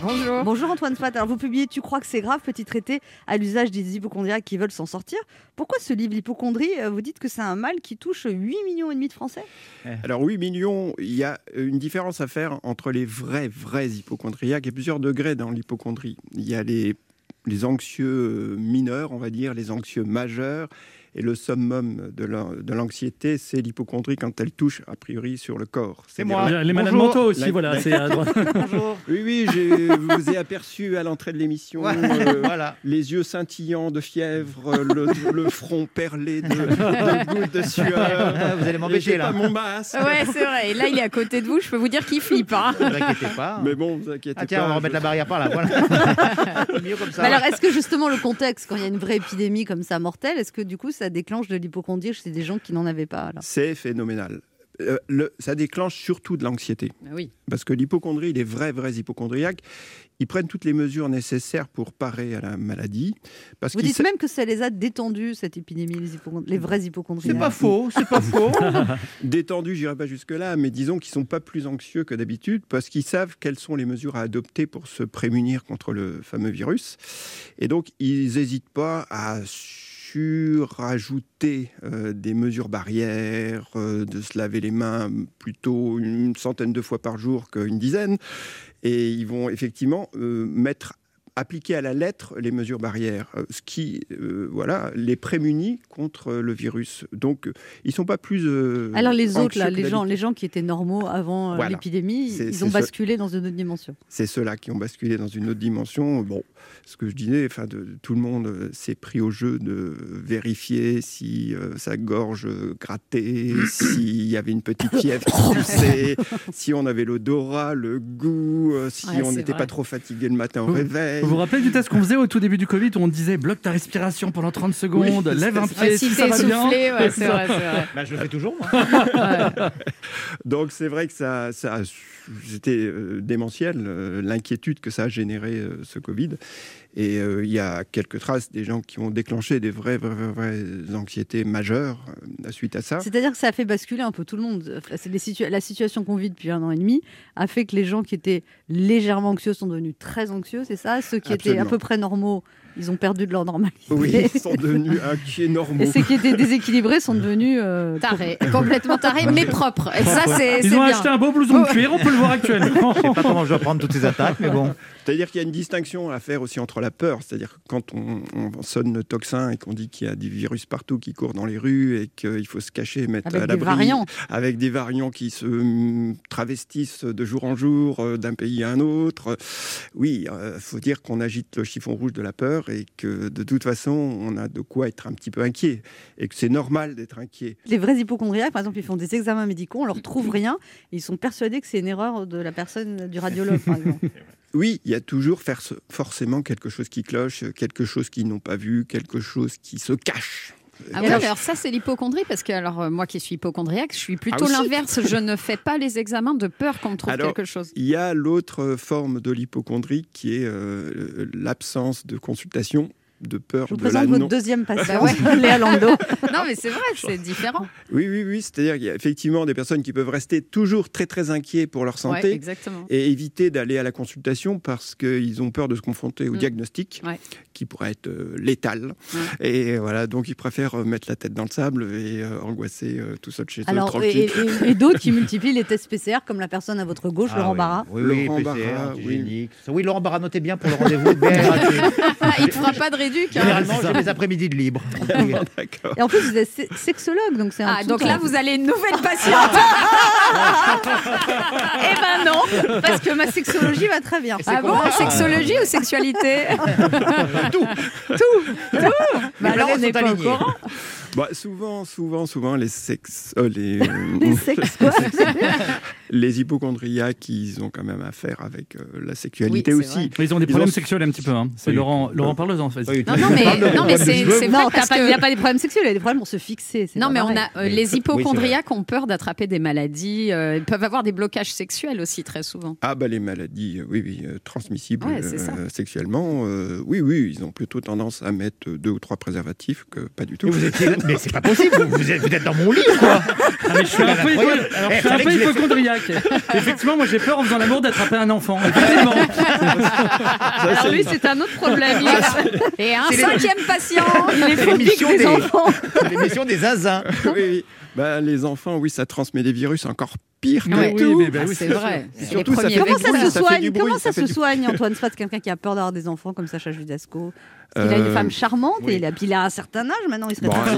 Bonjour. Bonjour Antoine Spat. Alors vous publiez Tu crois que c'est grave Petit traité à l'usage des hypochondriaques qui veulent s'en sortir. Pourquoi ce livre L'hypochondrie euh, Vous dites que c'est un mal qui touche 8 millions et demi de Français? Alors 8 millions, il y a une différence à faire entre les vrais, vrais hypochondriaques. Il y a plusieurs degrés dans l'hypochondrie. Il y a les, les anxieux mineurs, on va dire, les anxieux majeurs. Et le summum de la- de l'anxiété, c'est l'hypochondrie quand elle touche, a priori, sur le corps. C'est moi. Les malades mentaux aussi, La- voilà. la- c'est à droite. Bonjour. Oui, oui, je vous ai aperçu à l'entrée de l'émission. Ouais, euh, voilà. les yeux scintillants de fièvre, le, le front perlé de, de gouttes de sueur. Ah, Vous allez m'embêter là. pas mon masque. Ouais, c'est vrai. Et là, il est à côté de vous. Je peux vous dire qu'il flippe. Hein. Ne vous inquiétez pas. Mais bon, vous inquiétez Ah tiens, pas. on va je- remettre la barrière par là. Voilà. Mieux comme ça. Mais Alors est-ce que justement le contexte, quand il y a une vraie épidémie comme ça mortelle, est-ce que du coup ça déclenche de l'hypochondrie chez des gens qui n'en avaient pas C'est phénoménal. Euh, le- ça déclenche surtout de l'anxiété. Oui. Parce que l'hypochondrie, les vrais, vrais hypochondriaques, ils prennent toutes les mesures nécessaires pour parer à la maladie. Parce Vous dites sa- même que ça les a détendus cette épidémie, les, hypochond- les vrais hypochondriaques. c'est pas faux, c'est pas faux. détendus, j'irai pas jusque-là, mais disons qu'ils sont pas plus anxieux que d'habitude parce qu'ils savent quelles sont les mesures à adopter pour se prémunir contre le fameux virus. Et donc, ils n'hésitent pas à surajouter euh, des mesures barrières, euh, de se laver les mains plutôt une centaine de fois par jour qu'une dizaine. Et ils vont effectivement euh, mettre appliquer à la lettre les mesures barrières, euh, ce qui euh, voilà, les prémunit contre le virus. Donc, euh, ils sont pas plus. euh, Alors les autres là, les gens, les gens qui étaient normaux avant Voilà. l'épidémie, ils ont ce- basculé dans une autre dimension. C'est ceux-là qui ont basculé dans une autre dimension. Bon, ce que je disais, enfin, tout le monde s'est pris au jeu de vérifier si euh, sa gorge grattait, s'il y avait une petite fièvre qui poussait, si on avait l'odorat, le goût, si Ouais, on n'était pas trop fatigué le matin au réveil. Vous vous rappelez du test qu'on faisait au tout début du Covid où on disait bloque ta respiration pendant 30 secondes, Oui, lève un pied, si ça va bien. essoufflé, ouais, c'est vrai, c'est vrai. Bah, je le fais toujours. moi. Donc c'est vrai que ça, ça a- c'était euh, démentiel, euh, l'inquiétude que ça a généré euh, ce Covid. Et euh, il y a quelques traces des gens qui ont déclenché des vraies, vraies, vraies, vraies anxiétés majeures euh, suite à ça. C'est-à-dire que ça a fait basculer un peu tout le monde. Les situa- la situation qu'on vit depuis un an et demi a fait que les gens qui étaient légèrement anxieux sont devenus très anxieux, c'est ça? Ceux qui étaient à peu près normaux, ils ont perdu de leur normalité. Oui, ils sont devenus inquiets normaux. Et ceux qui étaient déséquilibrés sont devenus euh, Taré, complètement taré, mais propre. Et ça, c'est Ils ont bien. acheté un beau blouson de cuir, on peut le voir actuellement. Je sais pas comment je dois prendre toutes ces attaques, mais bon. C'est-à-dire qu'il y a une distinction à faire aussi entre la peur, c'est-à-dire que quand on, on sonne le tocsin et qu'on dit qu'il y a des virus partout qui courent dans les rues et qu'il faut se cacher, mettre avec à des l'abri, variants. avec des variants qui se hum, travestissent de jour en jour euh, d'un pays à un autre. Oui, il faut dire qu'on agite le chiffon rouge de la peur et que de toute façon, on a de quoi être un petit peu inquiet et que c'est normal d'être inquiet. Les vrais hypochondriaques, par exemple, ils font des examens médicaux, on leur trouve rien, et ils sont persuadés que c'est une erreur de la personne, du radiologue, par exemple. Oui, il y a toujours forcément quelque chose qui cloche, quelque chose qu'ils n'ont pas vu, quelque chose qui se cache. Ah alors ça, c'est l'hypochondrie, parce que alors, euh, moi qui suis hypochondriaque, je suis plutôt aussi l'inverse. Je ne fais pas les examens de peur qu'on me trouve Alors, quelque chose. Il y a l'autre forme de l'hypochondrie qui est euh, l'absence de consultation, de peur Je vous de la présente votre non. deuxième patient, ouais. Léa Lando. Non, mais c'est vrai, c'est différent. Oui, oui, oui. C'est-à-dire qu'il y a effectivement des personnes qui peuvent rester toujours très, très inquiets pour leur Ouais, santé. exactement. et éviter d'aller à la consultation parce qu'ils ont peur de se confronter au Mm. diagnostic Ouais. Qui pourrait être euh, létal. Et voilà, donc ils préfèrent euh, mettre la tête dans le sable et euh, angoisser euh, tout seul chez eux, Alors, tranquille. et, et- et d'autres qui multiplient les tests PCR, comme la personne à votre gauche, Ah Laurent oui. Barra. Oui, oui, Laurent PCR, Barra. Oui, Laurent Barra, notez bien pour le rendez-vous. Ah, il ne fera pas de éduque. hein. Généralement, j'ai les après-midi de libre. D'accord. Et en plus, vous êtes se- sexologue, donc c'est un Ah, donc là, vous allez une nouvelle patiente. Eh ben non, parce que ma sexologie va très bien. ah bon Sexologie ou sexualité Tout. Bah alors, on n'est pas au alignées. courant. Bah, souvent, souvent, souvent, les sex, euh, les, Les sexes, quoi. les hypochondriaques, ils ont quand même affaire avec euh, la sexualité Oui, aussi. Mais ils ont des Ils problèmes ont- sexuels un petit peu. hein. C'est Oui. Laurent, Laurent Parleuse en fait. Oui, Non, mais, non, mais c'est vrai parce il n'y a pas des problèmes sexuels, il y a des problèmes pour se fixer. Non, mais on a, euh, les hypochondriaques ont peur d'attraper des maladies. euh, ils peuvent avoir des blocages sexuels aussi très souvent. Ah bah les maladies, euh, oui, oui, euh, transmissibles Ouais, euh, sexuellement, euh, oui, oui, ils ont plutôt tendance à mettre deux ou trois préservatifs que pas du tout. Vous étiez- mais c'est pas possible, vous, êtes, vous êtes dans mon lit ou quoi Ah, mais je suis un peu, hypo- alors, Eh, je suis un peu hypochondriaque. Effectivement, moi j'ai peur en faisant l'amour d'attraper un enfant. Effectivement. Alors lui, c'est un autre problème. Est- Et un cinquième patient. il est phobique l'émission des des- enfants. L'émission des zinzins. oui, oui. Bah, les enfants, oui, ça transmet des virus encore pire que Ouais. Oui, tout. mais bah Ah, oui, c'est vrai. Et surtout, les ça fait Comment ça se ça soigne bruit, Comment ça se du- soigne, Antoine Spatz, quelqu'un qui a peur d'avoir des enfants comme Sacha Judasco Il a une Euh, femme charmante oui. et il a, il a un certain âge maintenant, il serait Bon, très.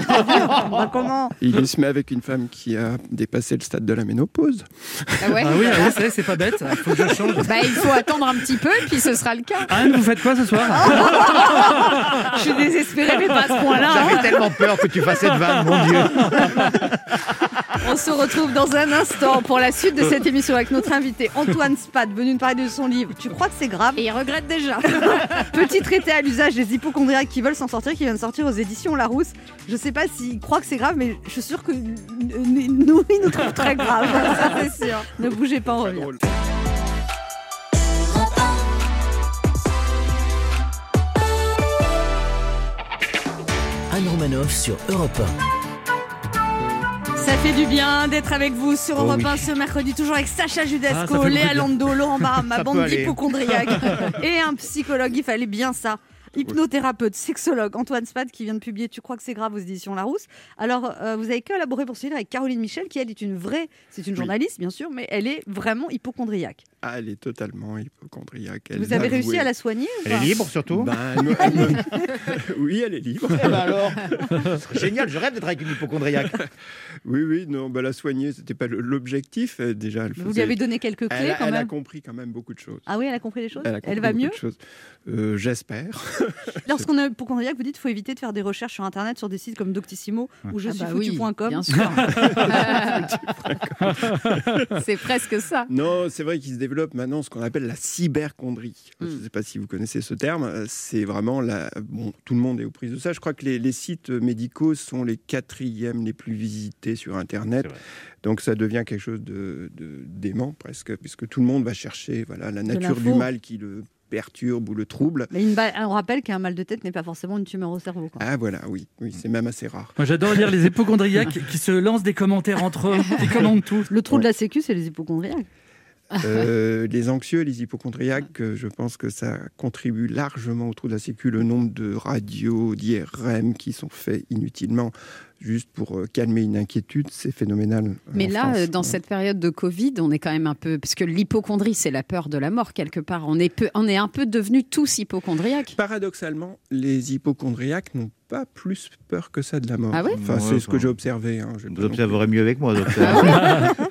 Bah, comment Il se met avec une femme qui a dépassé le stade de la ménopause. Ah ouais Ah oui, ah oui, c'est- pas bête. Il faut que je change. Bah, il faut attendre un petit peu, puis ce sera le cas. Anne, vous faites quoi ce soir? Je suis désespérée, mais pas à ce point-là. hein. J'avais tellement peur que tu fasses cette vanne, mon Dieu. On se retrouve dans un instant pour la suite de cette émission avec notre invité Antoine Spad, venu nous parler de son livre. Tu crois que c'est grave Et il regrette déjà. Petit traité à l'usage des hypochondriaques qui veulent s'en sortir, qui vient de sortir aux éditions Larousse. Je sais pas s'il croit que c'est grave, mais je suis sûre que nous, il nous trouve très grave. Ça, c'est sûr. Ne bougez pas, on revient. Drôle. Anne Romanoff sur Europe Ça fait du bien d'être avec vous sur Oh Europe oui. 1 ce mercredi, toujours avec Sacha Ah, Judasco, fait Léa. Lando, Laurent Barra, ma bande d'hypochondriaques et un psychologue. Il fallait bien ça. Hypnothérapeute, sexologue, Antoine Spad qui vient de publier Tu crois que c'est grave aux éditions Larousse. Alors, euh, vous avez collaboré pour ce livre avec Caroline Michel, qui elle est une vraie, c'est une journaliste bien sûr, mais elle est vraiment hypochondriaque. Ah, elle est totalement hypochondriaque. Elle vous avez réussi avoué. à la soigner ou Elle est libre surtout Ben, elle me- elle me- oui, elle est libre. Eh ben alors Génial, je rêve d'être avec une hypochondriaque. Oui, oui, non, ben, la soigner, c'était pas le- l'objectif. euh, Déjà, elle Vous lui faisait- avez donné quelques clés elle, a, quand elle a même. compris quand même beaucoup de choses. Ah oui, elle a compris les choses Elle, a compris va beaucoup mieux de choses. Euh, J'espère. Lorsqu'on est hypochondriaque, vous dites qu'il faut éviter de faire des recherches sur Internet, sur des sites comme Doctissimo ou je Ah suis bah oui, foutu.com. bien sûr. c'est presque ça. Non, c'est vrai qu'il se développe maintenant ce qu'on appelle la cyberchondrie. Je ne sais pas si vous connaissez ce terme. Euh, C'est vraiment la. Bon, tout le monde est aux prises de ça. Je crois que les, les sites médicaux sont les quatrièmes les plus visités sur Internet. Donc ça devient quelque chose de, de dément presque, puisque tout le monde va chercher voilà la nature du mal qui le perturbe ou le trouble. Mais une on rappelle qu'un mal de tête n'est pas forcément une tumeur au cerveau. quoi. Ah voilà, oui, oui, c'est même assez rare. Moi j'adore lire les hypochondriaques qui se lancent des commentaires entre eux, qui commentent tout. Le trou de la sécu, c'est les hypochondriaques. Euh, les anxieux, les hypochondriaques, euh, je pense que ça contribue largement au trou de la sécu. Le nombre de radios, d'IRM qui sont faits inutilement juste pour euh, calmer une inquiétude, c'est phénoménal. Mais là, France. dans cette période de Covid, on est quand même un peu. Parce que l'hypochondrie, c'est la peur de la mort, quelque part. On est, peu, on est un peu devenus tous hypochondriaques. Paradoxalement, les hypochondriaques n'ont pas plus peur que ça de la mort. Ah ouais enfin, Ouais, c'est ce que j'ai observé. hein, Vous observerez mieux avec moi, docteur.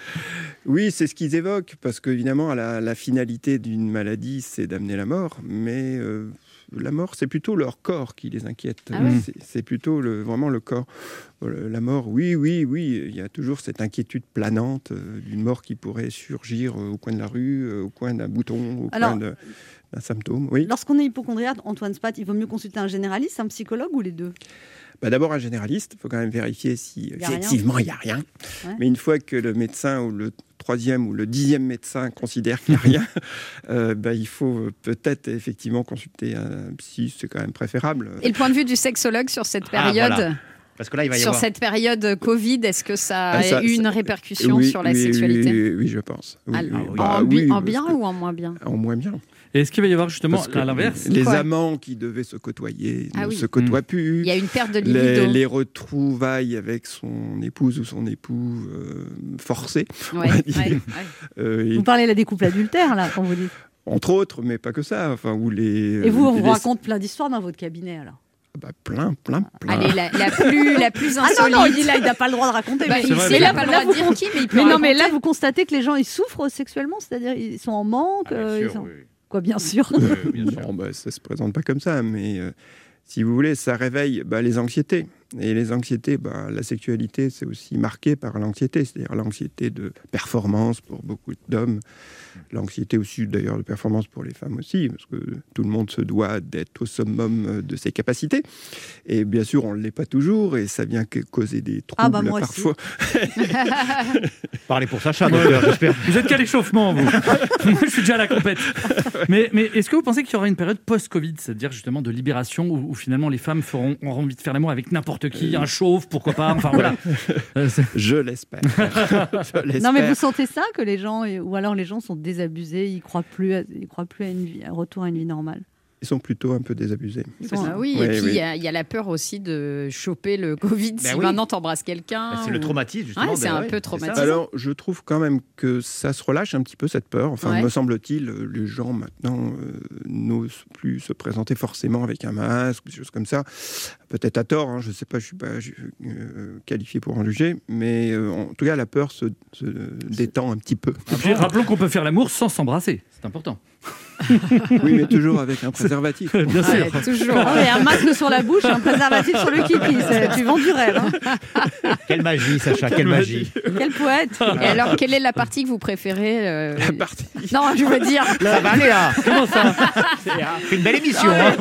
Oui, c'est ce qu'ils évoquent, parce qu'évidemment, la, la finalité d'une maladie, c'est d'amener la mort, mais euh, la mort, c'est plutôt leur corps qui les inquiète. Ah C'est- plutôt le, vraiment le corps. Euh, La mort, oui, oui, oui, il y a toujours cette inquiétude planante euh, d'une mort qui pourrait surgir au coin de la rue, au coin d'un bouton, au Alors- coin de- d'un symptôme. Oui. Lorsqu'on est hypochondriaque, Antoine Spat, il vaut mieux consulter un généraliste, un psychologue ou les deux? Bah, D'abord, un généraliste, il faut quand même vérifier si a effectivement il n'y a rien. Ouais. Mais une fois que le médecin ou le troisième ou le dixième médecin considère qu'il n'y a rien, euh, bah, il faut peut-être effectivement consulter un psy, c'est quand même préférable. Et le point de vue du sexologue sur cette Ah, période, voilà. Parce que là, il va y sur avoir. cette période Covid, est-ce que ça a Ah, ça- eu une ça- répercussion Oui, sur la oui, sexualité? oui, oui, oui, je pense. Oui, Ah, oui. en, Bah bi- en bien que- ou en moins bien? En moins bien. Et est-ce qu'il va y avoir justement à l'inverse Les Quoi amants qui devaient se côtoyer Ah ne oui. se côtoient plus. Il y a une perte de Les, libido. les retrouvailles avec son épouse ou son époux euh, forcées, Ouais, va dire. ouais, ouais. euh, et- Vous parlez là des couples adultères, là, quand vous dites. entre autres, mais pas que ça. Enfin, où les, Et vous, on les- vous raconte plein d'histoires dans votre cabinet, alors bah, plein, plein, plein. Allez, la, la plus, la plus Ah non, insolite. non, il dit là, il n'a pas le droit de raconter. Bah, mais vrai, il là, n'a pas le là, droit de vous dire qui, mais il peut Mais non, mais là, vous constatez que les gens, ils souffrent sexuellement, c'est-à-dire ils sont en manque. euh, ils sont- Quoi, bien sûr. Non, bah, ça se présente pas comme ça, mais euh, si vous voulez, ça réveille bah, les anxiétés. Et les anxiétés, bah, la sexualité, c'est aussi marqué par l'anxiété, c'est-à-dire l'anxiété de performance pour beaucoup d'hommes, l'anxiété aussi d'ailleurs de performance pour les femmes aussi, parce que tout le monde se doit d'être au summum de ses capacités. Et bien sûr, on ne l'est pas toujours, et ça vient que causer des troubles Ah bah, moi parfois. Parlez pour Sacha, j'espère. Vous êtes qu'à l'échauffement, vous. Moi, je suis déjà à la compète. Mais, mais est-ce que vous pensez qu'il y aura une période post-Covid, c'est-à-dire justement de libération, où, où finalement les femmes feront, auront envie de faire l'amour avec n'importe qui, un chauve, pourquoi pas Enfin voilà. Euh, Je l'espère. Non, mais vous sentez ça que les gens, ou alors les gens sont désabusés, ils croient plus, à, ils croient plus à une vie, à un retour à une vie normale? Ils sont plutôt un peu désabusés. Sont- Ah oui, et puis il oui. y, a- il y a la peur aussi de choper le Covid Ben si oui. maintenant t'embrasses quelqu'un. Bah, c'est le traumatisme, justement. Ouais, c'est de- un ouais, peu traumatisant. Alors, je trouve quand même que ça se relâche un petit peu cette peur. Enfin, Ouais. me semble-t-il, euh, les gens maintenant euh, n'osent plus se présenter forcément avec un masque, des choses comme ça. Peut-être à tort, hein, je ne sais pas, je suis pas je- euh, qualifié pour en juger, mais euh, en tout cas, la peur se, se détend un petit peu. Et puis, rappelons qu'on peut faire l'amour sans s'embrasser. C'est important. oui, mais toujours avec un préservatif. Bien sûr. Ouais, toujours. Ah oui, un masque sur la bouche, un préservatif sur le kiki. c'est- Tu vends du rêve. hein. Quelle magie, Sacha, quelle magie. Quel poète. Et alors, quelle est la partie que vous préférez euh, La partie. Non, je veux dire, Ça va là Comment ça? C'est une belle émission. hein.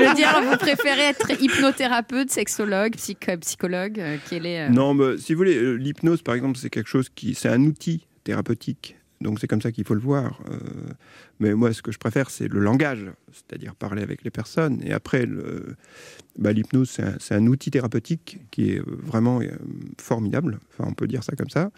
je veux dire, vous préférez être hypnothérapeute, sexologue, psych- psychologue. euh, est euh, Non, mais si vous voulez, euh, l'hypnose, par exemple, c'est quelque chose qui, c'est un outil thérapeutique. Donc c'est comme ça qu'il faut le voir. Euh, mais moi, ce que je préfère, c'est le langage, c'est-à-dire parler avec les personnes. Et après, bah, l'hypnose, c'est un, outil thérapeutique qui est euh, vraiment euh, formidable. Enfin, on peut dire ça comme ça.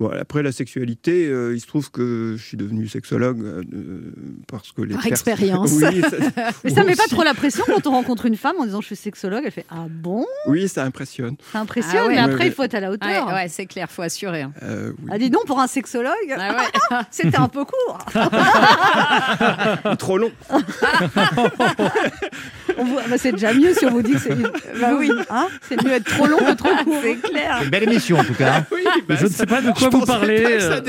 Bon, après la sexualité, euh, il se trouve que je suis devenu sexologue euh, euh, parce que les Par expérience. Oui, ça, Mais ça met pas trop la pression quand on rencontre une femme en disant je suis sexologue. Elle fait ah bon? Oui, ça impressionne. Ça impressionne, Ah ouais. mais après Ouais, il faut être à la hauteur. Ouais, ouais, c'est clair, faut assurer. hein. Euh, oui. Ah dis donc pour un sexologue, Ah ouais. c'était un peu court. Trop long. Bah, c'est déjà mieux si on vous dit que c'est. Bah oui, hein c'est mieux être trop long que trop court. C'est clair. C'est une belle émission en tout cas. Oui, Je ne sais pas de quoi vous parlez. pas que ça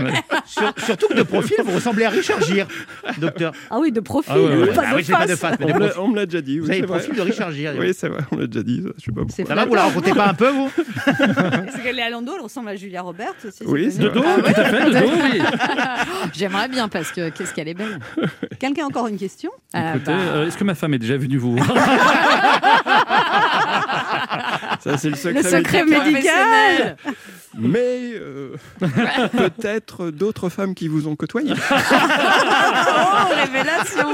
euh. Sur- surtout que de profil, vous ressemblez à Richard Gere, docteur. Ah oui, de profil, Ah ouais, ouais. pas Ah de oui, c'est pas de face, mais On me l'a- profil. on me l'a déjà dit. Vous avez c'est le profil de Richard Gere. Oui, c'est vrai, on l'a déjà dit. ça, Je sais pas pourquoi. Ça va, vous la racontez pas un peu, vous? C'est qu'elle est à Lando, elle ressemble à Julia Roberts aussi. Oui, De dos, tout à fait, de dos, oui. J'aimerais bien parce que qu'est-ce qu'elle est belle. Quelqu'un a encore une question? Ah, Écoutez, bah, euh, est-ce que ma femme est déjà venue du vous. Ça, c'est le secret. Le secret médical. médical. Mais euh, peut-être d'autres femmes qui vous ont côtoyé. Oh, révélation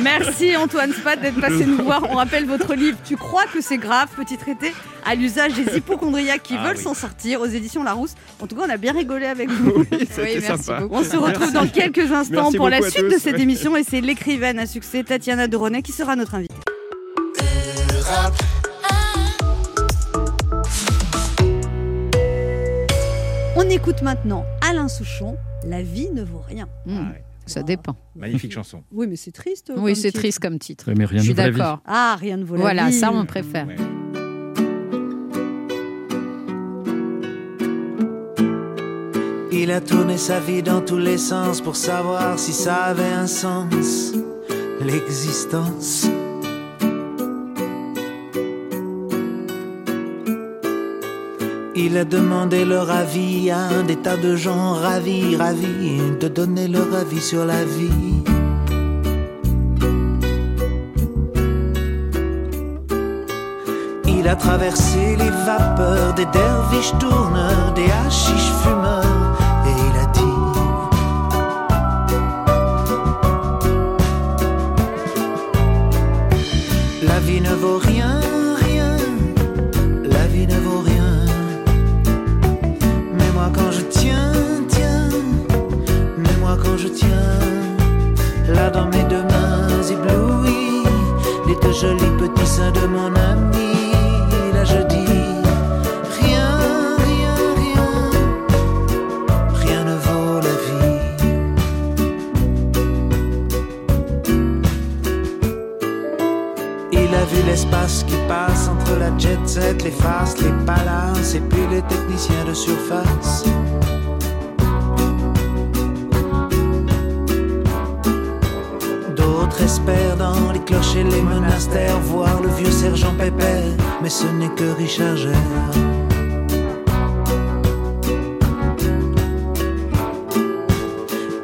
Merci Antoine Spad d'être passé nous voir. On rappelle votre livre Tu crois que c'est grave Petit traité à l'usage des hypochondriaques qui Ah veulent oui. s'en sortir aux éditions Larousse. En tout cas, on a bien rigolé avec vous. Oui, c'était Oui, merci sympa. beaucoup. On se retrouve dans quelques instants Merci pour la suite tous. de cette émission et c'est l'écrivaine à succès Tatiana de Ronet qui sera notre invitée. On écoute maintenant Alain Souchon, La vie ne vaut rien. hmm, Ah ouais. ça dépend. Magnifique chanson. Oui, mais c'est triste. Oui, comme c'est titre. triste comme titre. Mais rien Je ne suis vaut la vie. d'accord. Ah, rien ne vaut la Voilà, vie. ça on préfère. Ouais. Il a tourné sa vie dans tous les sens pour savoir si ça avait un sens, l'existence. Il a demandé leur avis à des tas de gens ravis, ravis de donner leur avis sur la vie. Il a traversé les vapeurs des derviches tourneurs, des hachiches fumeurs, mes deux mains éblouies les deux jolis petits seins de mon ami. Là je dis rien, rien, rien, rien ne vaut la vie. Il a vu l'espace qui passe entre la jet set, les faces, les palaces et puis les techniciens de surface. Clochers, les monastères, voir le vieux sergent Pépère, mais ce n'est que Richard Gere.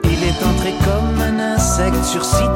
Il est entré comme un insecte sur site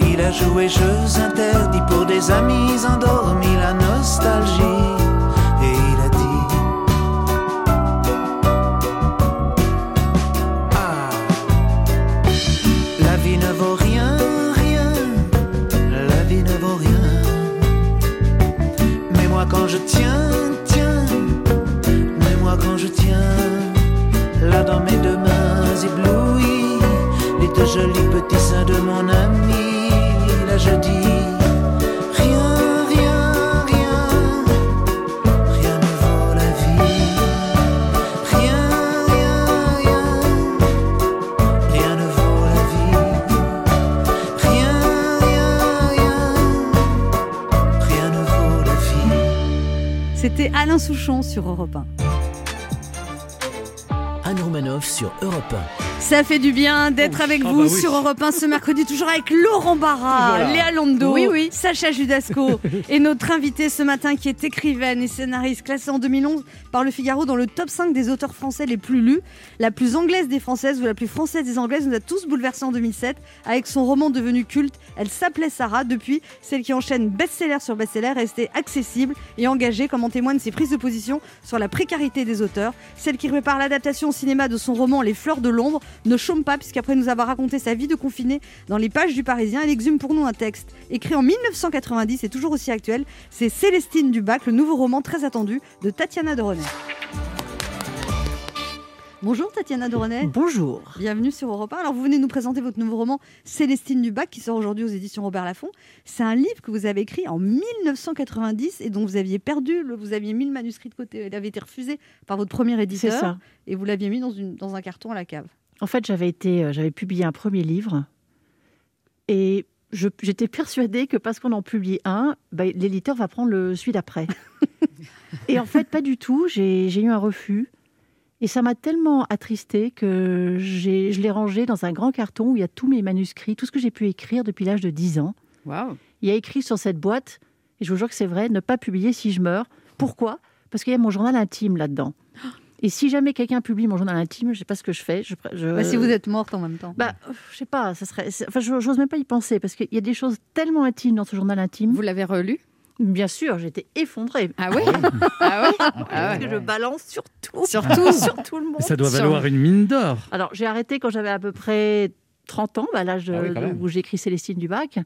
Il a joué jeux interdits pour des amis endormis, la nostalgie, mon ami, là je dis, rien, rien, rien, rien ne vaut la vie. Rien, rien, rien, rien ne vaut la vie. Rien, rien, rien, rien ne vaut la vie. C'était Alain Souchon sur Europe 1. Sur Europe Ça fait du bien d'être Oh, avec ah vous bah oui. sur Europe 1 ce mercredi, toujours avec Laurent Barra, Voilà. Léa Londo, Oui, oui. Sacha Judasco et notre invitée ce matin qui est écrivaine et scénariste classée en 2011 par Le Figaro dans le top 5 des auteurs français les plus lus. La plus anglaise des françaises ou la plus française des anglaises nous a tous bouleversés en 2007 avec son roman devenu culte. Elle s'appelait Sarah. Depuis, celle qui enchaîne best-seller sur best-seller est restée accessible et engagée, comme en témoignent ses prises de position sur la précarité des auteurs. Celle qui prépare l'adaptation au cinéma de son roman Les Fleurs de l'ombre ne chôme pas puisqu'après nous avoir raconté sa vie de confiné dans les pages du Parisien, elle exhume pour nous un texte écrit en 1990 et toujours aussi actuel. C'est Célestine Dubac, le nouveau roman très attendu de Tatiana de René. Bonjour Tatiana René. Bonjour. Bienvenue sur Europe 1. Alors, vous venez nous présenter votre nouveau roman Célestine Dubac qui sort aujourd'hui aux éditions Robert Laffont. C'est un livre que vous avez écrit en 1990 et dont vous aviez perdu, vous aviez mis le manuscrit de côté. Il avait été refusé par votre premier éditeur. C'est ça. Et vous l'aviez mis dans, une, dans un carton à la cave. En fait, j'avais été, euh, j'avais publié un premier livre et j'étais persuadée que parce qu'on en publie un, bah, l'éditeur va prendre le celui d'après. et en fait, pas du tout. J'ai eu un refus. Et ça m'a tellement attristée que je l'ai rangé dans un grand carton où il y a tous mes manuscrits, tout ce que j'ai pu écrire depuis l'âge de 10 ans. Waouh. Il y a écrit sur cette boîte, et je vous jure que c'est vrai, ne pas publier si je meurs. Pourquoi? Parce qu'il y a mon journal intime là-dedans. Et si jamais quelqu'un publie mon journal intime, je ne sais pas ce que je fais. Je, je- Bah, si vous êtes morte en même temps. Bah, je sais pas, ça serait. Enfin, je- j'ose même pas y penser parce qu'il y a des choses tellement intimes dans ce journal intime. Vous l'avez relu? Bien sûr, j'étais effondrée. Ah ouais Ah ouais Ah Parce ouais. que je balance sur tout. Surtout. sur tout le monde. Ça doit Sur- valoir une mine d'or. Alors, j'ai arrêté quand j'avais à peu près 30 ans, à l'âge Ah oui, où j'écris Célestine Dubac.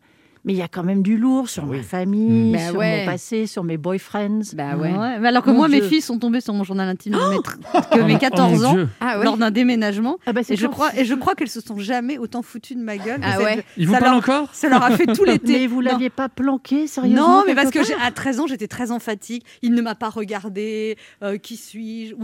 Mais il y a quand même du lourd sur oui. ma famille, Bah sur ouais. mon passé, sur mes boyfriends. Bah ouais. Mais alors que Mon moi, mes Dieu. filles sont tombées sur mon journal intime mes, tr- que Oh mes mon- 14 oh ans. Ah ouais. lors d'un déménagement. Ah bah, Et je crois, et je crois qu'elles se sont jamais autant foutues de ma gueule. Ah cette- ouais. Il vous ça parle leur- encore Ça leur a fait tout l'été. Mais vous l'aviez pas planqué, sérieusement Non, mais parce que à 13 ans, j'étais très emphatique. Il ne m'a pas regardé. euh, qui suis-je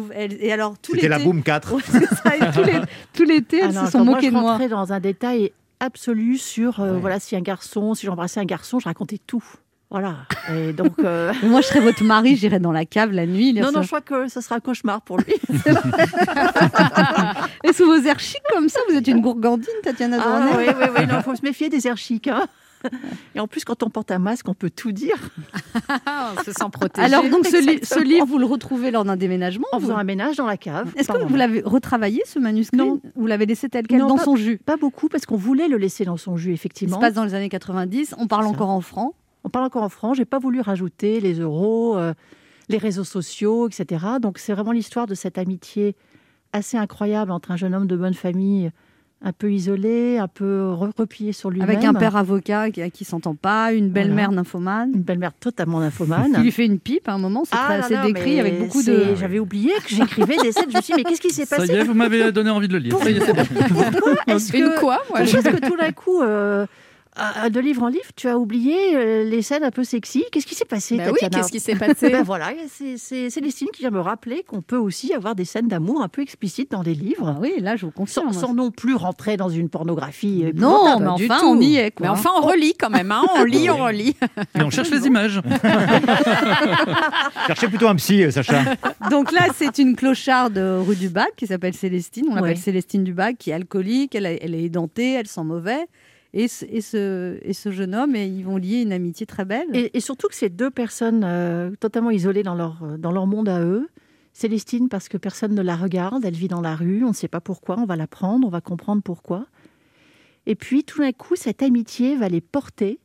Et alors, tout l'été. C'était la Boom 4. Ouais, c'est ça, et tout l'é- tout l'été, elles se sont moquées je de moi. rentrais dans un détail absolu sur euh, Ouais. voilà si un garçon, si j'embrassais un garçon, je racontais tout. Voilà. Et donc euh, Moi, je serais votre mari, j'irais dans la cave la nuit. non ça. non, je crois que ça sera un cauchemar pour lui. Et sous vos airs chics comme ça, vous êtes une gourgandine, Tatiana Ah Dornet. oui oui oui, non, faut se méfier des airs chics. hein. Et en plus, quand on porte un masque, on peut tout dire. on se sent protégé. Alors, donc, ce, li- ce Exactement. livre, vous le retrouvez lors d'un déménagement En vous- faisant un ménage dans la cave. Est-ce que vous l'avez retravaillé, ce manuscrit Non. Vous l'avez laissé tel quel Non, dans pas- son jus Pas beaucoup, parce qu'on voulait le laisser dans son jus, effectivement. se passe dans les années 90. On parle Ça. encore en francs. On parle encore en francs. J'ai pas voulu rajouter les euros, euh, les réseaux sociaux, etc. Donc c'est vraiment l'histoire de cette amitié assez incroyable entre un jeune homme de bonne famille, un peu isolé, un peu re- replié sur lui-même. Avec un père avocat qui, à qui s'entend pas, une belle-mère Voilà. nymphomane. une belle-mère totalement nymphomane. Qui lui fait une pipe à un moment, c'est Ah là, décrit mais avec beaucoup de. J'avais oublié que j'écrivais des scènes. Je me suis dit, mais qu'est-ce qui s'est Ça y passé est, vous m'avez donné envie de le lire. Ça y est, c'est bon. Pourquoi est-ce Une que, quoi moi, pourquoi est-ce que tout d'un coup, euh, à- à de livre en livre, tu as oublié euh, les scènes un peu sexy Qu'est-ce qui s'est passé, Bah oui, Tatiana qu'est-ce qui s'est passé Ben voilà, c'est c'est Célestine qui vient me rappeler qu'on peut aussi avoir des scènes d'amour un peu explicites dans des livres, Ah oui, là, je vous confirme. sans, sans non plus rentrer dans une pornographie. euh, Non, mais du enfin, tout. on y est. Quoi. Mais enfin, on relit quand même. Hein. On lit, on relit. Et on cherche les images. Cherchez plutôt un psy, euh, Sacha. Donc là, c'est une clocharde rue du Bac qui s'appelle Célestine. On l'appelle Ouais. Célestine du Bac, qui est alcoolique, elle, elle est édentée, elle sent mauvais. Et ce, jeune homme, et ils vont lier une amitié très belle. Et, surtout que ces deux personnes euh, totalement isolées dans leur, euh, dans leur monde à eux, Célestine parce que personne ne la regarde, elle vit dans la rue, on ne sait pas pourquoi, on va la prendre, on va comprendre pourquoi. Et puis tout d'un coup, cette amitié va les porter.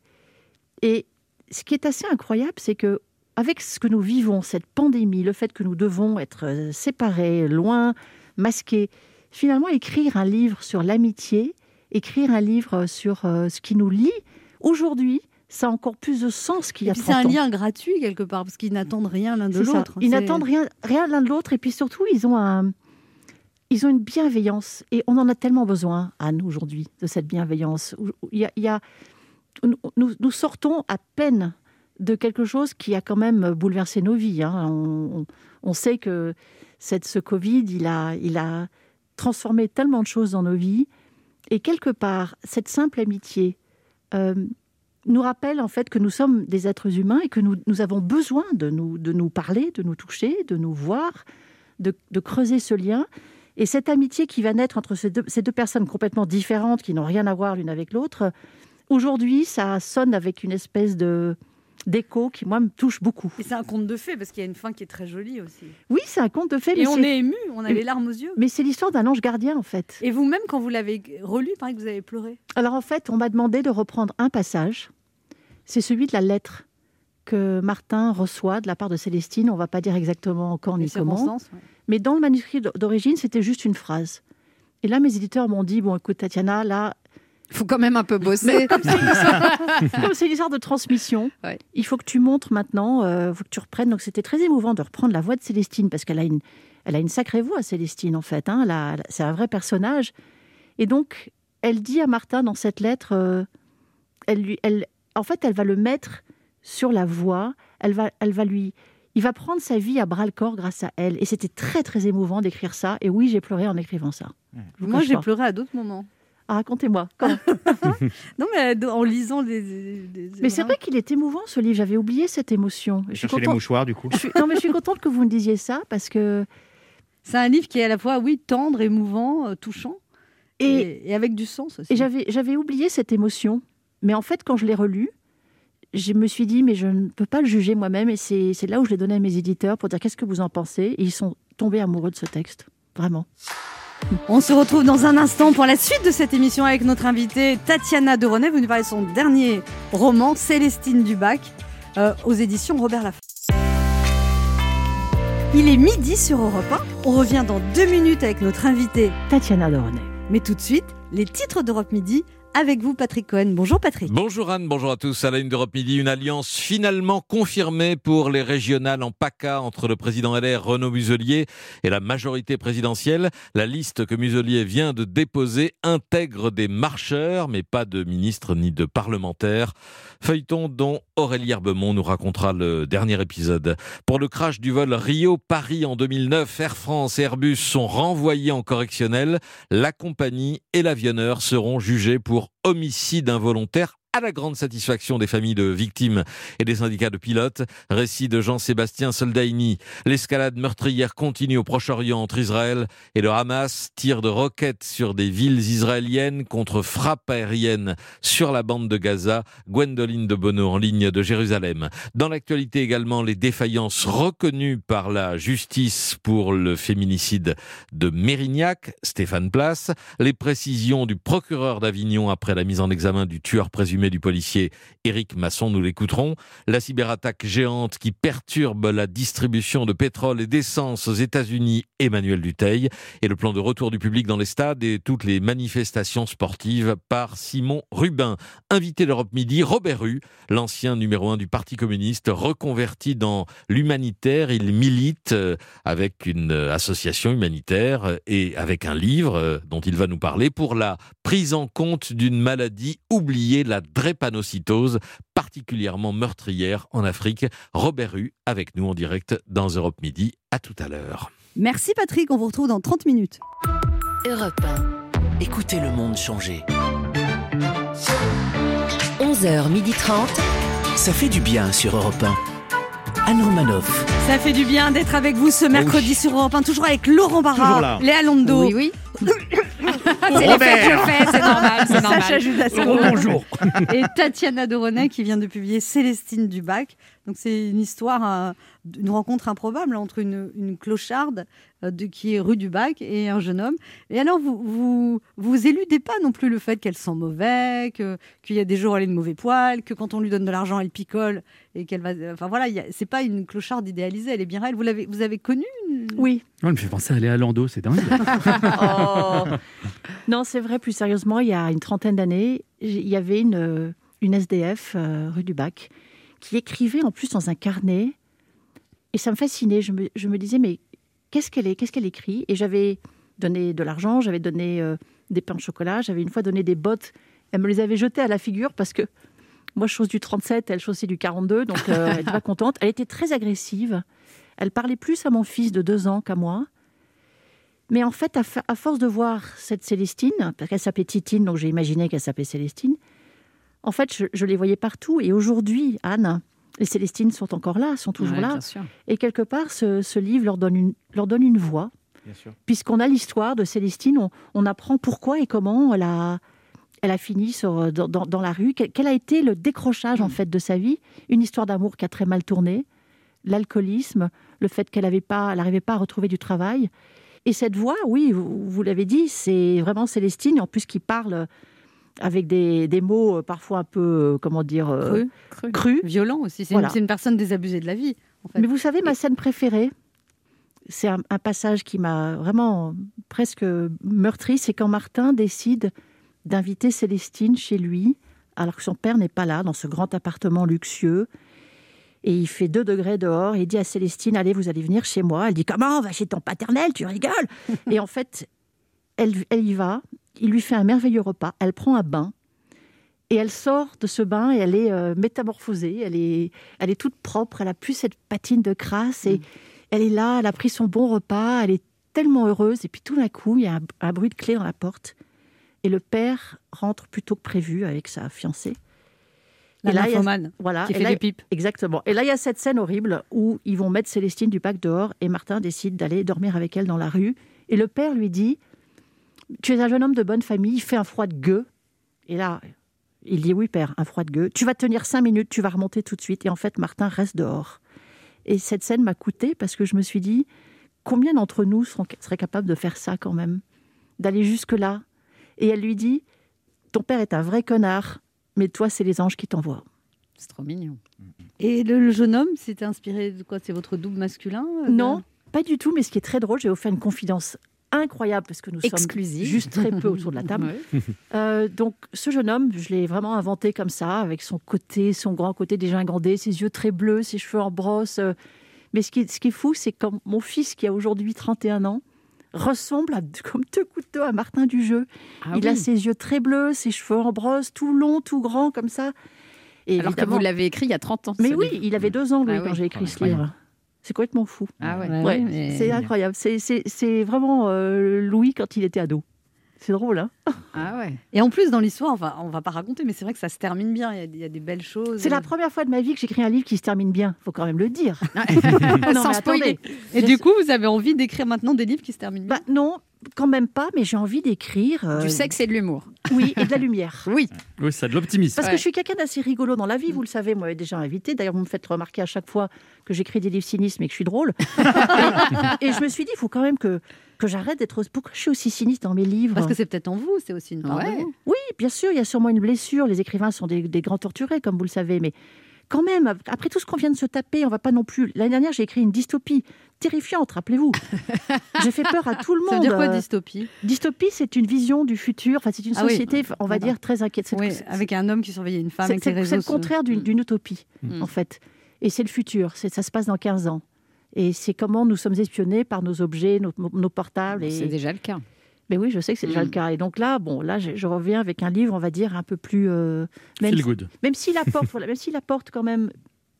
Et ce qui est assez incroyable, c'est que avec ce que nous vivons, cette pandémie, le fait que nous devons être euh, séparés, loin, masqués, finalement écrire un livre sur l'amitié, écrire un livre sur euh, ce qui nous lie, aujourd'hui, ça a encore plus de sens qu'il y a puis 30 c'est un lien gratuit quelque part, parce qu'ils n'attendent rien l'un de l'autre. Ils C'est- n'attendent rien, rien l'un de l'autre, et puis surtout, ils ont, un, ils ont une bienveillance, et on en a tellement besoin, Anne, aujourd'hui, de cette bienveillance. Il y a, il y a- nous, nous sortons à peine de quelque chose qui a quand même bouleversé nos vies. hein. On, on- on sait que cette, ce Covid, il a, il a transformé tellement de choses dans nos vies, et quelque part, cette simple amitié euh, nous rappelle en fait que nous sommes des êtres humains et que nous, avons besoin de nous, de nous parler, de nous toucher, de nous voir, de, creuser ce lien. Et cette amitié qui va naître entre ces deux personnes complètement différentes, qui n'ont rien à voir l'une avec l'autre, aujourd'hui, ça sonne avec une espèce de d'écho qui, moi, me touche beaucoup. Et c'est un conte de fées, parce qu'il y a une fin qui est très jolie aussi. Oui, c'est un conte de fées, Et mais on est ému, on a les larmes aux yeux. mais c'est l'histoire d'un ange gardien, en fait. Et vous-même, quand vous l'avez relu, il paraît que vous avez pleuré. Alors en fait, on m'a demandé de reprendre un passage. C'est celui de la lettre que Martin reçoit de la part de Célestine. On ne va pas dire exactement quand ni comment. ouais. Mais dans le manuscrit d'origine, c'était juste une phrase. Et là, mes éditeurs m'ont dit, bon, écoute, Tatiana, là, Il faut quand même un peu bosser. comme c'est une histoire- une de transmission, Ouais. il faut que tu montres maintenant, il faut que tu reprennes. Donc c'était très émouvant de reprendre la voix de Célestine, parce qu'elle a une, elle a une sacrée voix, Célestine, en fait. hein. C'est un vrai personnage. Et donc, elle dit à Martin dans cette lettre, euh, elle lui, elle, en fait, elle va le mettre sur la voie, elle va, elle va lui... Il va prendre sa vie à bras le corps grâce à elle. Et c'était très, très émouvant d'écrire ça. Et oui, j'ai pleuré en écrivant ça. Vous Moi, j'ai pleuré à d'autres moments. Ah, racontez-moi. Non, mais en lisant des. Mais c'est vrai qu'il est émouvant ce livre. J'avais oublié cette émotion. Je suis Cherchez les contente- mouchoirs, du coup. je suis- Non, mais je suis contente que vous me disiez ça parce que C'est un livre qui est à la fois, oui, tendre, émouvant, euh, touchant, et, et, et avec du sens aussi. et j'avais j'avais oublié cette émotion. Mais en fait, quand je l'ai relu, je me suis dit mais je ne peux pas le juger moi-même. Et c'est c'est là où je l'ai donné à mes éditeurs pour dire qu'est-ce que vous en pensez? Et ils sont tombés amoureux de ce texte, vraiment. On se retrouve dans un instant pour la suite de cette émission avec notre invitée Tatiana de René. Vous nous parlez de son dernier roman, Célestine Dubac, euh, aux éditions Robert Laffont. Il est midi sur Europe 1. On revient dans deux minutes avec notre invitée. Tatiana Doronnet. Mais tout de suite, les titres d'Europe Midi avec vous, Patrick Cohen. Bonjour, Patrick. Bonjour Anne, bonjour à tous. À la une d'Europe Midi, une alliance finalement confirmée pour les régionales en PACA entre le président LR Renaud Muselier et la majorité présidentielle. La liste que Muselier vient de déposer intègre des marcheurs, mais pas de ministres ni de parlementaires. Feuilleton dont Aurélie Herbemont nous racontera le dernier épisode. Pour le crash du vol Rio-Paris en 2009, Air France et Airbus sont renvoyés en correctionnel. La compagnie et l'avionneur seront jugés pour homicide involontaire à la grande satisfaction des familles de victimes et des syndicats de pilotes. Récit de Jean-Sébastien Soldaini. L'escalade meurtrière continue au Proche-Orient entre Israël et le Hamas. Tir de roquettes sur des villes israéliennes contre frappe aérienne sur la bande de Gaza. Gwendoline de Bono en ligne de Jérusalem. Dans l'actualité également, les défaillances reconnues par la justice pour le féminicide de Mérignac, Stéphane Place. Les précisions du procureur d'Avignon après la mise en examen du tueur présumé du policier Éric Masson, nous l'écouterons. La cyberattaque géante qui perturbe la distribution de pétrole et d'essence aux États-Unis, Emmanuel Duteil. Et le plan de retour du public dans les stades et toutes les manifestations sportives par Simon Rubin. Invité d'Europe Midi, Robert Rue, l'ancien numéro un du Parti communiste, reconverti dans l'humanitaire. Il milite euh, avec une association humanitaire et avec un livre euh, dont il va nous parler pour la prise en compte d'une maladie oubliée, la drépanocytose, particulièrement meurtrière en Afrique. Robert Rue avec nous en direct dans Europe Midi. À tout à l'heure. Merci Patrick, on vous retrouve dans 30 minutes. Europe 1. Écoutez le monde changer. 11h30. Ça fait du bien sur Europe 1. Anne Romanoff. Ça fait du bien d'être avec vous ce mercredi sur Europe 1, toujours avec Laurent Barra. Léa Londo. Oui, oui. c'est les fêtes que je fais, c'est normal, c'est normal. Sacha Judasco. Bonjour. Et Tatiana Doronet qui vient de publier Célestine Dubac. Donc c'est une histoire, euh, une rencontre improbable entre une, une clocharde euh, de, qui est rue du Bac et un jeune homme. Et alors vous vous, vous éludez pas non plus le fait qu'elle sent mauvais, que- qu'il y a des jours où elle est de mauvais poil, que quand on lui donne de l'argent elle picole et qu'elle va. Enfin voilà, il y a- c'est pas une clocharde idéalisée, elle est bien réelle. Vous l'avez vous avez connue une- Oui. Ouais, elle me fait penser à Léa Lando, c'est dingue. Oh. Non, c'est vrai, plus sérieusement, il y a une trentaine d'années, il y avait une, euh, une SDF euh, rue du Bac qui écrivait en plus dans un carnet. Et ça me fascinait. Je me, je me disais, mais qu'est-ce qu'elle est, qu'est-ce qu'elle écrit? Et j'avais donné de l'argent, j'avais donné euh, des pains au chocolat, j'avais une fois donné des bottes. Elle me les avait jetées à la figure parce que moi, je chose du 37, elle chaussait du 42, donc euh, elle n'était pas contente. Elle était très agressive. Elle parlait plus à mon fils de deux ans qu'à moi. Mais en fait, à, à force de voir cette Célestine, parce qu'elle s'appelait Titine, donc j'ai imaginé qu'elle s'appelait Célestine, en fait, je, je les voyais partout. Et aujourd'hui, Anne, les Célestines sont encore là, sont toujours Ouais, là. bien sûr. Et quelque part, ce, ce livre leur donne une, leur donne une voix. Puisqu'on a l'histoire de Célestine, on, on apprend pourquoi et comment elle a, elle a fini sur, dans, dans- dans la rue, quel, quel a été le décrochage en fait de sa vie, une histoire d'amour qui a très mal tourné, l'alcoolisme, le fait qu'elle n'arrivait pas, elle n'arrivait pas à retrouver du travail. Et cette voix, oui, vous, vous l'avez dit, c'est vraiment Célestine, en plus qui parle avec des, des mots euh, parfois un peu, euh, comment dire, euh, Cru, cru. crus. Violent aussi. C'est Voilà. une, personne désabusée de la vie. en fait. Mais vous savez, ma scène préférée, c'est un, un passage qui m'a vraiment presque meurtri, c'est quand Martin décide d'inviter Célestine chez lui, alors que son père n'est pas là, dans ce grand appartement luxueux. Et il fait 2 degrés dehors, et il dit à Célestine, allez, vous allez venir chez moi. Elle dit, comment, va chez ton paternel, tu rigoles? et en fait, elle, elle y va, il lui fait un merveilleux repas, elle prend un bain, et elle sort de ce bain et elle est euh, métamorphosée, elle est, elle est toute propre, elle a plus cette patine de crasse et elle est là, elle a pris son bon repas, elle est tellement heureuse. Et puis tout d'un coup, il y a un, un bruit de clé dans la porte et le père rentre plus tôt que prévu avec sa fiancée. La et là, il a- voilà, qui et fait là- des pipes. Exactement. Et là, il y a cette scène horrible où ils vont mettre Célestine du bac dehors et Martin décide d'aller dormir avec elle dans la rue. Et le père lui dit Tu es un jeune homme de bonne famille, il fait un froid de gueux. Et là, il dit Oui, père, un froid de gueux. Tu vas tenir cinq minutes, tu vas remonter tout de suite. Et en fait, Martin reste dehors. Et cette scène m'a coûté parce que je me suis dit Combien d'entre nous seraient capables de faire ça quand même? D'aller jusque-là Et elle lui dit Ton père est un vrai connard, mais toi, c'est les anges qui t'envoient. C'est trop mignon. Et le, le jeune homme, c'était inspiré de quoi? C'est votre double masculin? Euh, Non, pas du tout. Mais ce qui est très drôle, je vais vous faire une confidence incroyable parce que nous Exclusive. sommes juste très peu autour de la table. Euh, donc, ce jeune homme, je l'ai vraiment inventé comme ça, avec son côté, son grand côté dégingandé, ses yeux très bleus, ses cheveux en brosse. euh. Mais ce qui, est- ce qui est fou, c'est que mon fils, qui a aujourd'hui 31 ans, ressemble à, comme deux couteaux à Martin Dujeu. Ah Il a ses yeux très bleus, ses cheveux en brosse, tout longs, tout grands, comme ça. Et Alors que vous l'avez écrit il y a 30 ans. Mais oui, livre. il avait deux ans, lui, Ah quand oui. j'ai écrit Ah, ce livre. C'est complètement fou. Ah ouais. Ouais, mais- c'est incroyable. C'est- C'est c'est vraiment euh, Louis quand il était ado. C'est drôle, hein Ah ouais. Et en plus, dans l'histoire, on va, on va pas raconter, mais c'est vrai que ça se termine bien. Il y a, il y a des belles choses. C'est la première fois de ma vie que j'écris un livre qui se termine bien. Faut quand même le dire. Sans spoiler. Et Je du coup, vous avez envie d'écrire maintenant des livres qui se terminent bien? Bah, non, quand même pas, mais j'ai envie d'écrire. euh, Du sexe et de l'humour. Oui, et de la lumière. Oui. Oui, ça de l'optimisme. Parce que je suis quelqu'un d'assez rigolo dans la vie, vous le savez, moi, déjà invité. D'ailleurs, vous me faites remarquer à chaque fois que j'écris des livres cynistes, mais que je suis drôle. et, et je me suis dit, il faut quand même que, que j'arrête d'être. Pourquoi je suis aussi cynique dans mes livres Parce que c'est peut-être en vous, c'est aussi une part de vous. Oui, bien sûr, il y a sûrement une blessure. Les écrivains sont des, des grands torturés, comme vous le savez, mais quand même, après tout ce qu'on vient de se taper, on va pas non plus. L'année dernière, j'ai écrit une dystopie terrifiante, rappelez-vous. j'ai fait peur à tout le monde. Ça veut dire quoi, dystopie? Dystopie, c'est une vision du futur. Enfin, c'est une Ah oui. société, on va dire, très inquiète. Oui, avec un homme qui surveillait une femme c'est- le contraire d'une utopie, Mm. en fait. Et c'est le futur. Ça se passe dans 15 ans. Et c'est comment nous sommes espionnés par nos objets, nos, nos portables. Et... C'est déjà le cas. Mais oui, je sais que c'est déjà Mm. le cas. Et donc là, bon, là, je, je reviens avec un livre, on va dire, un peu plus. euh, même Feel si- good. Même s'il apporte, voilà, même s'il apporte quand même,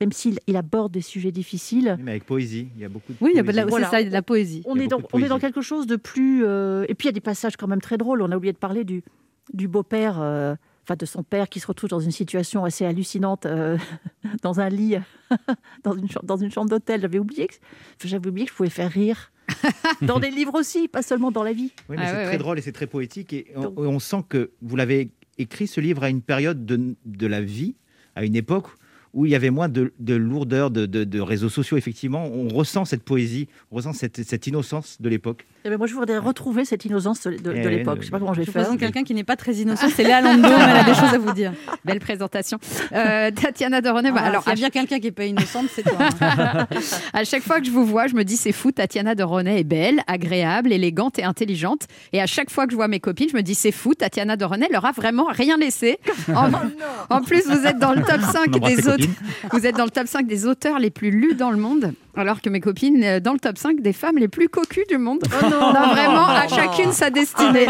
même s'il il aborde des sujets difficiles. Mais avec poésie, il y a beaucoup de Oui, poésie. Voilà. ça, il y a de la poésie. On est, dans, on est quelque chose de plus. euh, Et puis il y a des passages quand même très drôles. On a oublié de parler du, du beau-père, euh, enfin de son père qui se retrouve dans une situation assez hallucinante euh, dans un lit, dans une, chambre- dans une chambre d'hôtel. J'avais oublié, que, j'avais oublié que je pouvais faire rire. dans des livres aussi, pas seulement dans la vie. Oui, mais Ah c'est ouais, très ouais. drôle et c'est très poétique. Et on, sent que vous l'avez écrit ce livre à une période de, de la vie, à une époque où il y avait moins de, de lourdeur de, de- de réseaux sociaux. Effectivement, on ressent cette poésie, on ressent cette, cette innocence de l'époque. Eh ben, moi, je voudrais retrouver cette innocence de, de- de Eh, l'époque. Je sais pas comment je vais Je faire. présente quelqu'un qui n'est pas très innocent, c'est Léa Landau, elle a des choses à vous dire. Belle présentation. Euh, Tatiana de René, bah, Ah, alors s'il y a bien quelqu'un qui n'est pas innocente, c'est toi. hein. à chaque fois que je vous vois, je me dis c'est fou, Tatiana de René est belle, agréable, élégante et intelligente. Et à chaque fois que je vois mes copines, je me dis c'est fou, Tatiana de René leur a vraiment rien laissé. En, en plus, vous êtes dans le top 5 On embrasse des copines. Vous êtes dans le top 5 des auteurs les plus lus dans le monde, alors que mes copines euh, dans le top 5 des femmes les plus cocues du monde. Oh non. Non, vraiment, à chacune sa destinée.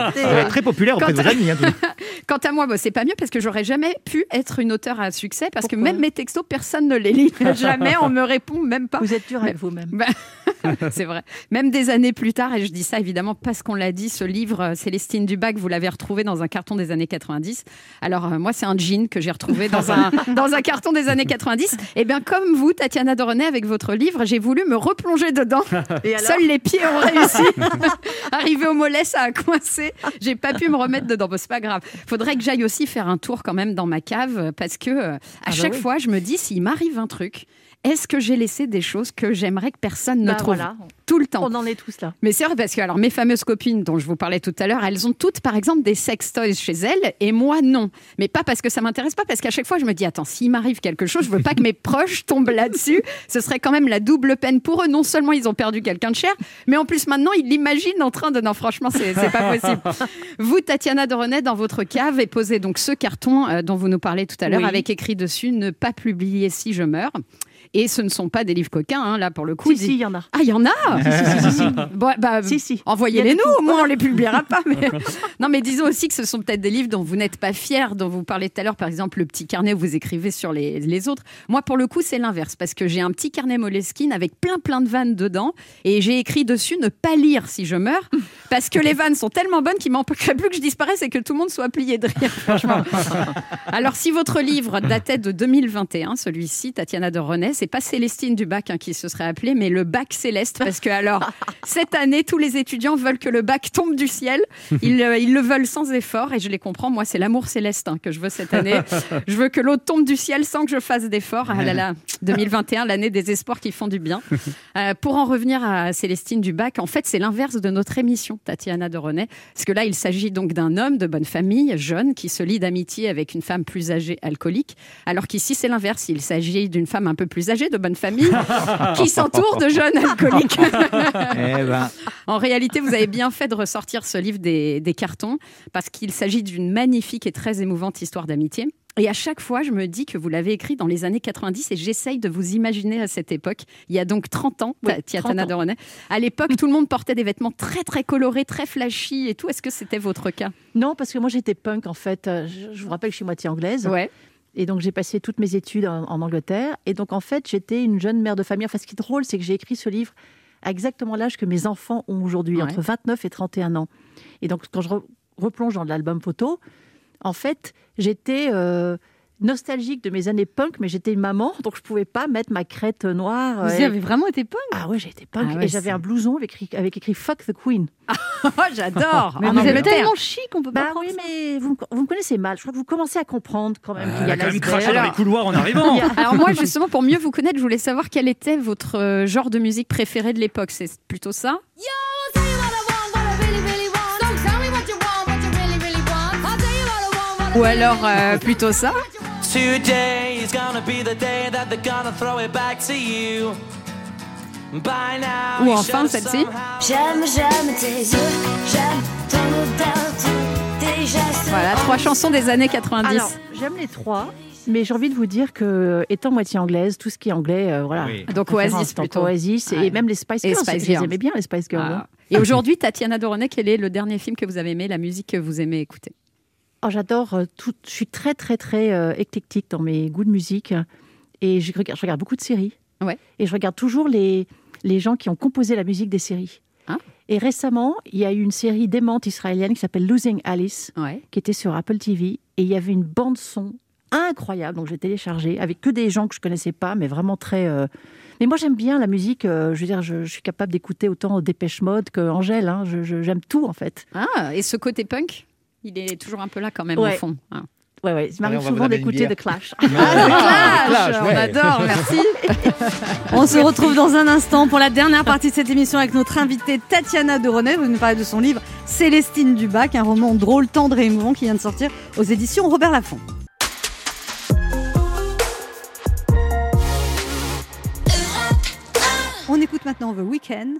Très populaire auprès de vos amis. hein. Quant à moi, bah, c'est pas mieux parce que j'aurais jamais pu être une auteure à succès parce que même mes textos, personne ne les lit. jamais, on me répond même pas. Vous êtes dur avec vous-même. Bah, c'est vrai. Même des années plus tard, et je dis ça évidemment parce qu'on l'a dit, ce livre, euh, Célestine Dubac, vous l'avez retrouvé dans un carton des années 90. Alors, euh, moi, c'est un jean que j'ai retrouvé dans un, dans un carton des années 90. Et bien, comme vous, Tatiana Doronet, avec votre livre, j'ai voulu me replonger dedans. Et Seuls les pieds ont réussi. Arrivé au mollet, ça a coincé. J'ai pas pu me remettre dedans. Bon, c'est pas grave. Faudrait que j'aille aussi faire un tour quand même dans ma cave parce que euh, à bah chaque oui. fois, je me dis s'il m'arrive un truc, est-ce que j'ai laissé des choses que j'aimerais que personne ne Bah, trouve voilà. tout le temps? On en est tous là. mais c'est vrai parce que alors mes fameuses copines dont je vous parlais tout à l'heure, elles ont toutes par exemple des sex toys chez elles et moi non. Mais pas parce que ça m'intéresse pas, parce qu'à chaque fois je me dis attends s'il m'arrive quelque chose, je veux pas que mes proches tombent là-dessus. Ce serait quand même la double peine pour eux. Non seulement ils ont perdu quelqu'un de cher, mais en plus maintenant ils l'imaginent en train de non franchement c'est c'est pas possible. Vous Tatiana de René dans votre cave et posez donc ce carton euh, dont vous nous parlez tout à l'heure Oui. avec écrit dessus ne pas publier si je meurs. Et ce ne sont pas des livres coquins, hein, là pour le coup. Si, si, il y en a. Ah, il y en a Si, si, si, si. Bon, bah, Si, Envoyez-les nous, au moins on les publiera pas. Mais... non, mais disons aussi que ce sont peut-être des livres dont vous n'êtes pas fiers, dont vous parlez tout à l'heure, par exemple le petit carnet où vous écrivez sur les, les autres. Moi, pour le coup, c'est l'inverse, parce que j'ai un petit carnet Moleskine avec plein plein de vannes dedans, et j'ai écrit dessus ne pas lire si je meurs, parce que les vannes sont tellement bonnes qu'il m'empêcherait plus que je disparaisse et que tout le monde soit plié de rire, franchement. Alors, si votre livre datait de 2021, celui-ci, Tatiana de René, c'est pas Célestine du bac hein, qui se serait appelée, mais le bac céleste, parce que alors, cette année, tous les étudiants veulent que le bac tombe du ciel. Ils, euh, ils le veulent sans effort, et je les comprends. Moi, c'est l'amour céleste hein, que je veux cette année. Je veux que l'eau tombe du ciel sans que je fasse d'efforts. Ah là là, 2021, l'année des espoirs qui font du bien. Euh, pour en revenir à Célestine Dubac, en fait, c'est l'inverse de notre émission, Tatiana de René. Parce que là, il s'agit donc d'un homme de bonne famille, jeune, qui se lie d'amitié avec une femme plus âgée, alcoolique. Alors qu'ici, c'est l'inverse. Il s'agit d'une femme un peu plus âgée, de bonne famille, qui s'entoure de jeunes alcooliques. Eh ben, En réalité, vous avez bien fait de ressortir ce livre des, des cartons parce qu'il s'agit d'une magnifique et très émouvante histoire d'amitié. Et à chaque fois, je me dis que vous l'avez écrit dans les années 90 et j'essaye de vous imaginer à cette époque. Il y a donc 30 ans, Oui, Tatiana 30 ans. de René. À l'époque, tout le monde portait des vêtements très, très colorés, très flashy et tout. Est-ce que c'était votre cas? Non, parce que moi j'étais punk en fait. Euh, Je, je vous rappelle que je suis moitié anglaise. Ouais. Et donc j'ai passé toutes mes études en, en Angleterre. Et donc en fait j'étais une jeune mère de famille. Enfin ce qui est drôle, c'est que j'ai écrit ce livre à exactement l'âge que mes enfants ont aujourd'hui, Ouais. entre 29 et 31 ans. Et donc quand je, re- replonge dans l'album photo, en fait, j'étais euh, nostalgique de mes années punk, mais j'étais une maman, donc je pouvais pas mettre ma crête noire. Vous euh, avez vraiment été punk? Ah ouais, j'ai été punk. Ah ouais, et j'avais un blouson avec écrit, avec écrit Fuck the Queen. Oh, J'adore. Mais En vous êtes Angleterre. tellement chic, on peut pas Bah prendre oui, ça. mais vous, me- vous me connaissez mal. Je crois que vous commencez à comprendre quand même qu'il y a a quand même craché dans les couloirs en arrivant. Alors moi, justement, pour mieux vous connaître, je voulais savoir quel était votre euh, genre de musique préféré de l'époque. C'est plutôt ça? Ou alors euh, plutôt ça? Today is gonna be the day that they're gonna throw it back to you. By now, Ou you enfin celle-ci somehow- J'aime, j'aime tes yeux, j'aime ton odeur, tous tes gestes. Voilà, trois chansons des années 90. Alors, j'aime les trois, mais j'ai envie de vous dire que, étant moitié anglaise, tout ce qui est anglais, euh, voilà. Oui. Donc Oasis donc plutôt. Oasis et Ouais. même les Spice Girls. Spice je les Girls. aimais bien, les Spice Girls. Ah. hein. Et aujourd'hui, Tatiana Doronet, quel est le dernier film que vous avez aimé, la musique que vous aimez écouter? Oh, J'adore euh, tout. Je suis très, très, très euh, éclectique dans mes goûts de musique. Et je regarde, je regarde beaucoup de séries. Ouais. Et je regarde toujours les, les gens qui ont composé la musique des séries. Ah. Et récemment, il y a eu une série démente israélienne qui s'appelle Losing Alice, Ouais. qui était sur Apple TV. Et il y avait une bande-son incroyable. Donc j'ai téléchargé avec que des gens que je connaissais pas, mais vraiment très. euh, Mais moi j'aime bien la musique. euh, je veux dire, je, je suis capable d'écouter autant Dépêche Mode que Angèle. hein. J'aime tout en fait. Ah, et ce côté punk, il est toujours un peu là quand même Ouais. au fond. hein. Ouais, ouais. Il m'arrive souvent d'écouter. The Clash. Ah, Clash, Clash, on adore, merci. On se retrouve dans un instant pour la dernière partie de cette émission avec notre invitée Tatiana Doronet. Vous nous parlez de son livre Célestine Dubac, un roman drôle, tendre et émouvant qui vient de sortir aux éditions Robert Laffont. On écoute maintenant The Weeknd,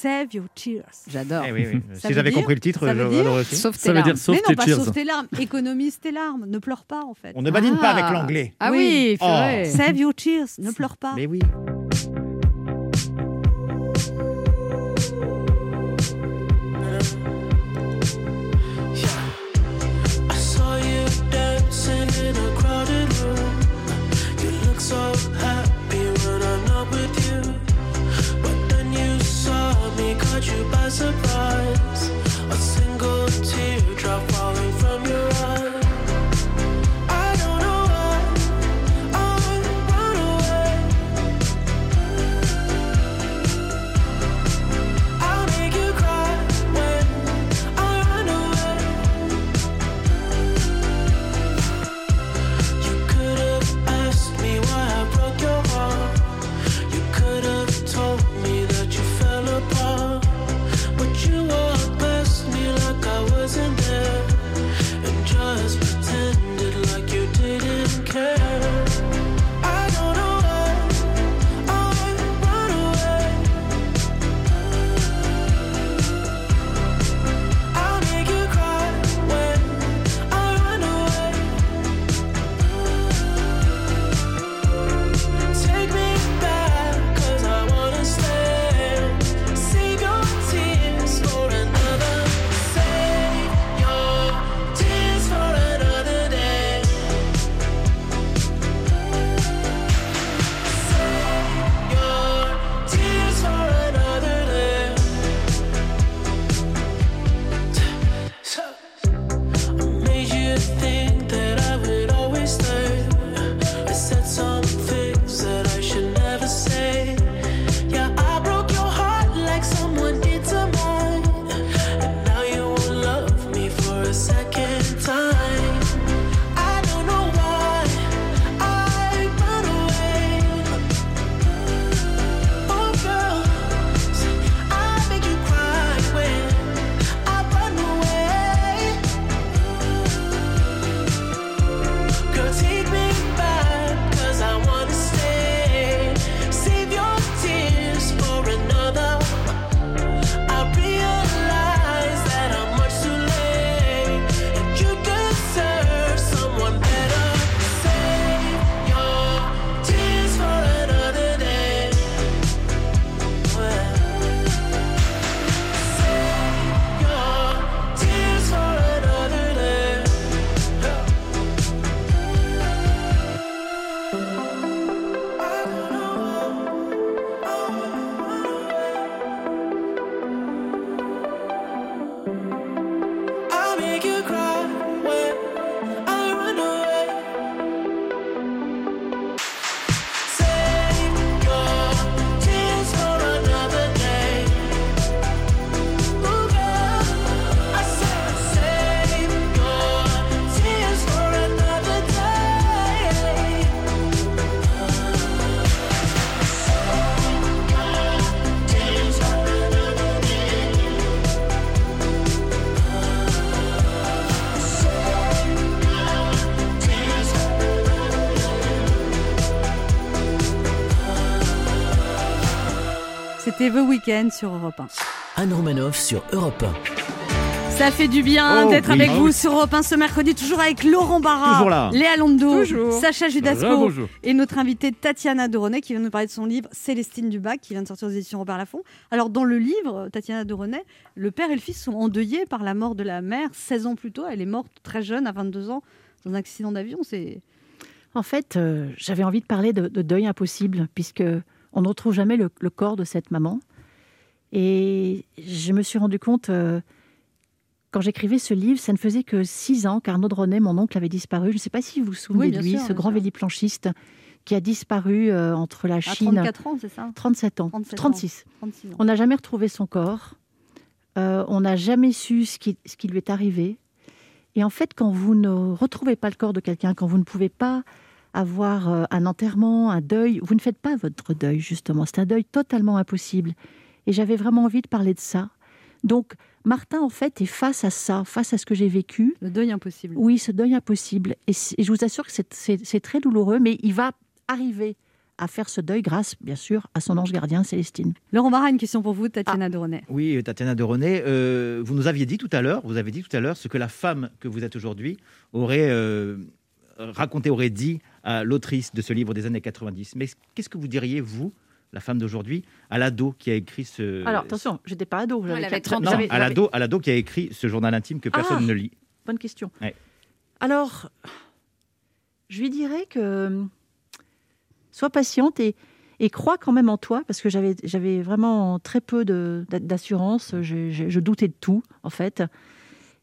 Save Your Tears. J'adore. Eh oui, oui. Si j'avais compris le titre, ça veut j'aurais dire- aussi. Sauf tes Ça veut larmes. dire sauf Mais tes non, pas sauve tes larmes, économise tes larmes, ne pleure pas en fait. On ne badine pas Ah. avec l'anglais. Ah oui, c'est Oh. Save Your Tears, ne pleure pas. Mais oui. Surprise. Sur Europe 1. Anne Romanoff sur Europe 1. Ça fait du bien Oh, d'être oui. avec Ah vous sur Europe 1 ce mercredi, toujours avec Laurent Barra. Léa Londo, Toujours. Sacha Judasco et notre invitée Tatiana Doronet qui vient nous parler de son livre Célestine Dubac qui vient de sortir aux éditions Robert Laffont. Alors dans le livre, Tatiana Doronet, le père et le fils sont endeuillés par la mort de la mère 16 ans plus tôt. Elle est morte très jeune, à 22 ans, dans un accident d'avion. C'est En fait, euh, j'avais envie de parler de, de deuil impossible, puisque on ne retrouve jamais le, le corps de cette maman. Et je me suis rendu compte, euh, quand j'écrivais ce livre, ça ne faisait que six ans qu'Arnaud René, mon oncle, avait disparu. Je ne sais pas si vous vous souvenez Oui, de lui, sûr, ce grand véliplanchiste qui a disparu euh, entre la à Chine. 34 ans, c'est ça? 37 ans. 37 ans. 36. 36 ans. On n'a jamais retrouvé son corps. Euh, on n'a jamais su ce qui, ce qui lui est arrivé. Et en fait, quand vous ne retrouvez pas le corps de quelqu'un, quand vous ne pouvez pas avoir un enterrement, un deuil, vous ne faites pas votre deuil, justement. C'est un deuil totalement impossible. Et j'avais vraiment envie de parler de ça. Donc, Martin, en fait, est face à ça, face à ce que j'ai vécu. Le deuil impossible. Oui, ce deuil impossible. Et, je vous assure que c'est- très douloureux, mais il va arriver à faire ce deuil grâce, bien sûr, à son ange gardien, Célestine. Laurent Barra, une question pour vous, Tatiana Doronet. Oui, Tatiana de René, euh, vous nous aviez dit tout à l'heure, vous avez dit tout à l'heure ce que la femme que vous êtes aujourd'hui aurait euh, raconté, aurait dit à l'autrice de ce livre des années 90. Mais qu'est-ce que vous diriez, vous, la femme d'aujourd'hui, à l'ado qui a écrit ce... Alors, attention, j'étais pas ado. j'avais elle avait quatre- 30 Non, j'avais- à l'ado, à l'ado qui a écrit ce journal intime que personne Ah ne lit. Bonne question. Ouais. Alors, je lui dirais que sois patiente et, et crois quand même en toi, parce que j'avais, j'avais vraiment très peu de, d'assurance. Je, je- je doutais de tout, en fait.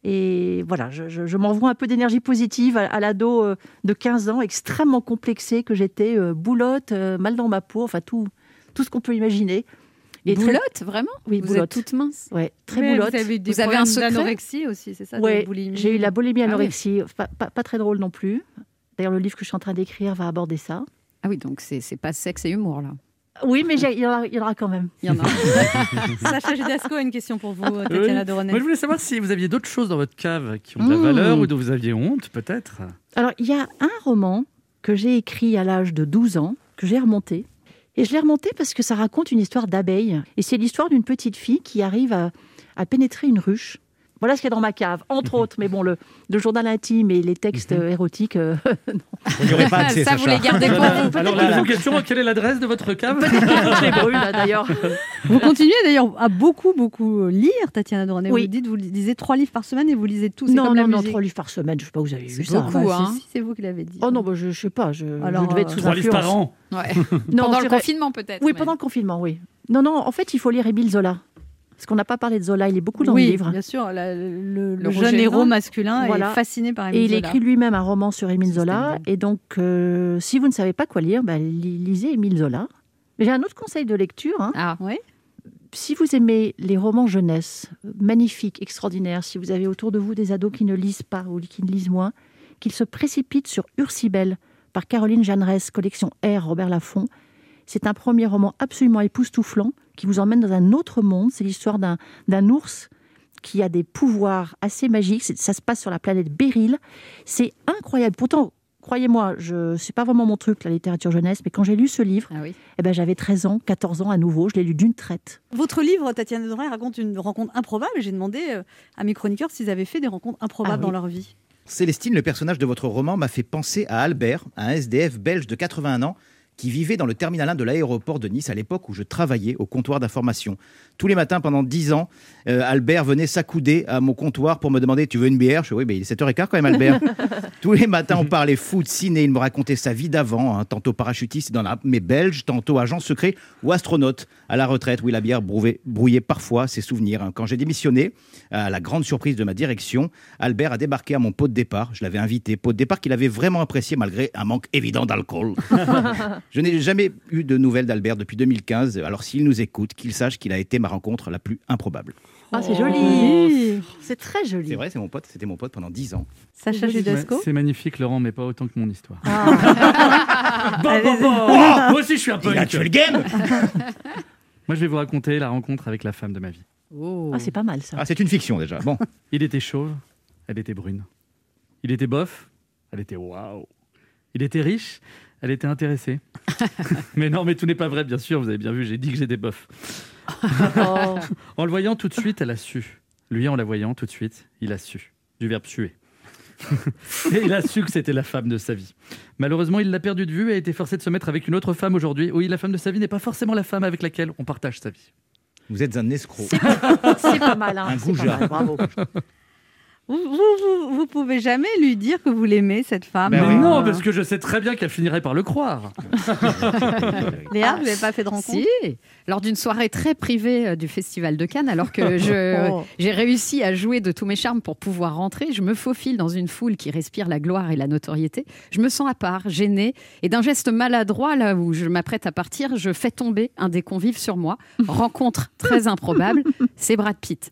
Et voilà, je, je- je m'envoie un peu d'énergie positive à, à l'ado euh, de 15 ans, extrêmement complexé que j'étais, euh, boulotte, euh, mal dans ma peau, enfin tout, tout ce qu'on peut imaginer. Et très- boulotte, vraiment Oui, Vous boulotte. êtes toute mince Ouais, très Mais boulotte. Vous avez, des Vous avez un problèmes secret d'anorexie aussi, c'est ça Ouais, boulimie j'ai eu la boulimie Ah oui. anorexie. Pas, pas- pas très drôle non plus. D'ailleurs, le livre que je suis en train d'écrire va aborder ça. Ah oui, donc c'est pas sexe et humour, là. Oui, mais il y, en a- il y en aura quand même. Il y en a. Sacha Judasco a une question pour vous, Tatiana Oui. Doronet. Moi, je voulais savoir si vous aviez d'autres choses dans votre cave qui ont de la Mmh. valeur ou dont vous aviez honte, peut-être. Alors, il y a un roman que j'ai écrit à l'âge de 12 ans, que j'ai remonté. Et je l'ai remonté parce que ça raconte une histoire d'abeille. Et c'est l'histoire d'une petite fille qui arrive à, à pénétrer une ruche. Voilà ce qu'il y a dans ma cave, entre autres. Mais bon, le, le journal intime et les textes euh, érotiques, euh, On n'y aurait pas accès, Ça, vous les gardez pour vous. Alors, la question, quelle est l'adresse de votre cave je les brûle là, d'ailleurs. Vous continuez d'ailleurs à beaucoup, beaucoup lire, Tatiana Doronet. Oui. Vous dites, vous lisez trois livres par semaine et vous lisez tout. C'est Non, comme la non, non, musique. trois livres par semaine. Je sais pas, vous avez vu ça. beaucoup, Bah, hein. si, si, c'est vous qui l'avez dit. Oh non, bah, je, je sais pas. Je, Alors, je devais être euh, sous Trois livres influence. par an. Ouais. Non, Pendant c'est le vrai. confinement, peut-être. Oui, mais- pendant le confinement, oui. Non, non, en fait, il faut lire Émile Zola. Parce qu'on n'a pas parlé de Zola, il est beaucoup dans oui, le livre. bien sûr. la- le, le Le jeune Roger héros masculin Voilà. est fasciné par Et Émile il Zola. écrit lui-même un roman sur Émile Zola. Et donc, euh, si vous ne savez pas quoi lire, bah, li- lisez Émile Zola. Mais J'ai un autre conseil de lecture. hein. Ah, Oui. Si vous aimez les romans jeunesse, magnifiques, extraordinaires, si vous avez autour de vous des ados qui ne lisent pas ou qui ne lisent moins, qu'ils se précipitent sur Ursibelle par Caroline Jeanneret, collection R, Robert Laffont. C'est un premier roman absolument époustouflant qui vous emmène dans un autre monde. C'est l'histoire d'un d'un ours qui a des pouvoirs assez magiques. C'est- Ça se passe sur la planète Beryl. C'est incroyable. Pourtant, croyez-moi, je c'est pas vraiment mon truc, la littérature jeunesse, mais quand j'ai lu ce livre, ah oui. eh ben, j'avais 13 ans, 14 ans à nouveau. Je l'ai lu d'une traite. Votre livre, Tatiana Doronet, raconte une rencontre improbable. J'ai demandé euh, à mes chroniqueurs s'ils avaient fait des rencontres improbables Ah oui. dans leur vie. Célestine, le personnage de votre roman, m'a fait penser à Albert, un SDF belge de 81 ans qui vivait dans le terminal 1 de l'aéroport de Nice à l'époque où je travaillais au comptoir d'information. Tous les matins pendant 10 ans, euh, Albert venait s'accouder à mon comptoir pour me demander Tu veux une bière? Je dis Oui, mais il est 7h15 quand même, Albert. Tous les matins, on parlait foot, ciné. Il me racontait sa vie d'avant, hein, tantôt parachutiste dans l'armée belge, tantôt agent secret ou astronaute à la retraite. Oui, la bière brouillait, brouillait parfois ses souvenirs. hein. Quand j'ai démissionné, à la grande surprise de ma direction, Albert a débarqué à mon pot de départ. Je l'avais invité, pot de départ qu'il avait vraiment apprécié malgré un manque évident d'alcool. Je n'ai jamais eu de nouvelles d'Albert depuis 2015. Alors s'il nous écoute, qu'il sache qu'il a été ma rencontre la plus improbable. Ah, c'est Oh. joli. C'est très joli. C'est vrai, c'est mon pote, c'était mon pote pendant 10 ans. Sacha Judasco C'est magnifique, Laurent, mais pas autant que mon histoire. Ah. Bon, bon, bon. Oh Moi aussi, je suis un peu. Il a tué le game Moi, je vais vous raconter la rencontre avec la femme de ma vie. Oh. Ah, c'est pas mal ça. Ah, c'est une fiction déjà. Bon, Il était chauve, elle était brune. Il était bof, elle était waouh. Il était riche, Elle était intéressée. mais non, mais tout n'est pas vrai, bien sûr. Vous avez bien vu, j'ai dit que j'étais bof. en le voyant tout de suite, elle a su. Lui, en la voyant tout de suite, il a su. Du verbe suer. et il a su que c'était la femme de sa vie. Malheureusement, il l'a perdu de vue et a été forcé de se mettre avec une autre femme aujourd'hui. Oui, la femme de sa vie n'est pas forcément la femme avec laquelle on partage sa vie. Vous êtes un escroc. C'est pas mal, hein, Un pas goujat. mal, bravo. Vous, vous, vous, vous pouvez jamais lui dire que vous l'aimez, cette femme. Mais hein. non, parce que je sais très bien qu'elle finirait par le croire. Léa, vous n'avez pas fait de rencontre? Si, lors d'une soirée très privée euh, du Festival de Cannes, alors que Oh. j'ai réussi à jouer de tous mes charmes pour pouvoir rentrer, je me faufile dans une foule qui respire la gloire et la notoriété. Je me sens à part, gênée, et d'un geste maladroit, là où je m'apprête à partir, je fais tomber un des convives sur moi. Rencontre très improbable, c'est Brad Pitt.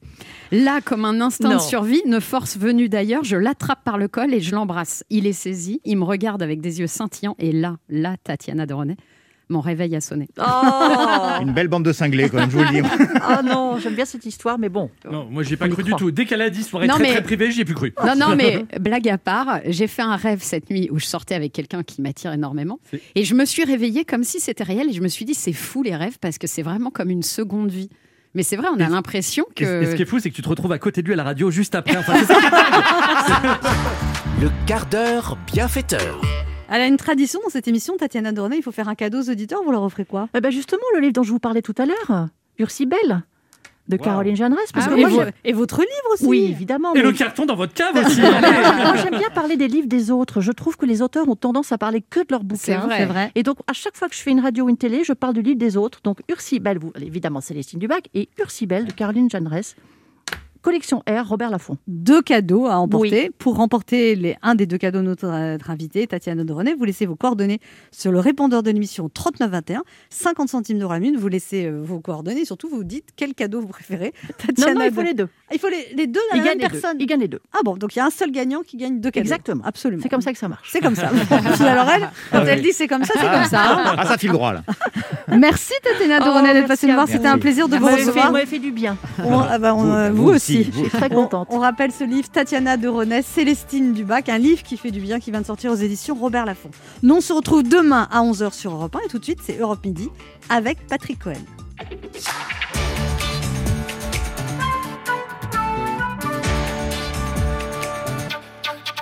Là, comme un instinct Non. de survie, une force venue d'ailleurs, je l'attrape par le col et je l'embrasse. Il est saisi, il me regarde avec des yeux scintillants, et là, là, Tatiana de René, mon réveil a sonné. Oh, Une belle bande de cinglés, quand même, je vous le dis. Ah non, j'aime bien cette histoire, mais bon. Non, moi, j'ai pas On cru du croit. tout. Dès qu'elle a dit soirée Non, très mais- très privée, j'y ai plus cru. Non, non, mais blague à part, j'ai fait un rêve cette nuit où je sortais avec quelqu'un qui m'attire énormément. Et je me suis réveillée comme si c'était réel. Et je me suis dit, c'est fou les rêves parce que c'est vraiment comme une seconde vie. Mais c'est vrai, on a l'impression Et, et ce qui que. est fou, c'est que tu te retrouves à côté de lui à la radio juste après. Enfin, Le quart d'heure bienfaiteur. Elle a une tradition dans cette émission, Tatiana Dornay. Il faut faire un cadeau aux auditeurs. Vous leur offrez quoi? Eh ben justement, le livre dont je vous parlais tout à l'heure, Ursibelle, de Wow. Caroline Jeanneret. Parce Ah que oui, moi, et, votre livre aussi oui, évidemment. Et mais- le carton dans votre cave aussi. allez. moi, j'aime bien parler des livres des autres. Je trouve que les auteurs ont tendance à parler que de leurs bouquins. C'est vrai. C'est vrai. Et donc, à chaque fois que je fais une radio ou une télé, je parle du livre des autres. Donc, Ursibelle, vous, évidemment, Célestine Dubac, et Ursibelle de Caroline Jeanneret. Collection R, Robert Laffont. Deux cadeaux à emporter. Pour remporter les, un des deux cadeaux de notre, notre invitée, Tatiana Dornay, vous laissez vos coordonnées sur le répondeur de l'émission 3921. 50 centimes d'euros la minute. Vous laissez euh, vos coordonnées. Surtout, vous dites quel cadeau vous préférez. Non, Tatiana non, il faut les deux. Ah, Il faut les, les deux à Il la gagne même les deux. personne. Il gagne les deux. Ah bon, donc il y a un seul gagnant qui gagne deux cadeaux. Exactement. Absolument. C'est comme ça que ça marche. C'est comme ça. Alors elle, quand elle dit c'est comme ça, c'est comme ça. hein. Ah, ça file droit, là. Merci Tatiana Oh, Dornay d'être passée nous voir. C'était un plaisir de Vous recevoir. vous m'avez fait du bien. On- ah bah, on, Vous- euh, vous vous aussi. Je suis très On, contente. on rappelle ce livre Tatiana de Renès, Célestine Dubac, un livre qui fait du bien qui vient de sortir aux éditions Robert Laffont. Nous on se retrouve demain à 11h sur Europe 1 et tout de suite c'est Europe Midi avec Patrick Cohen.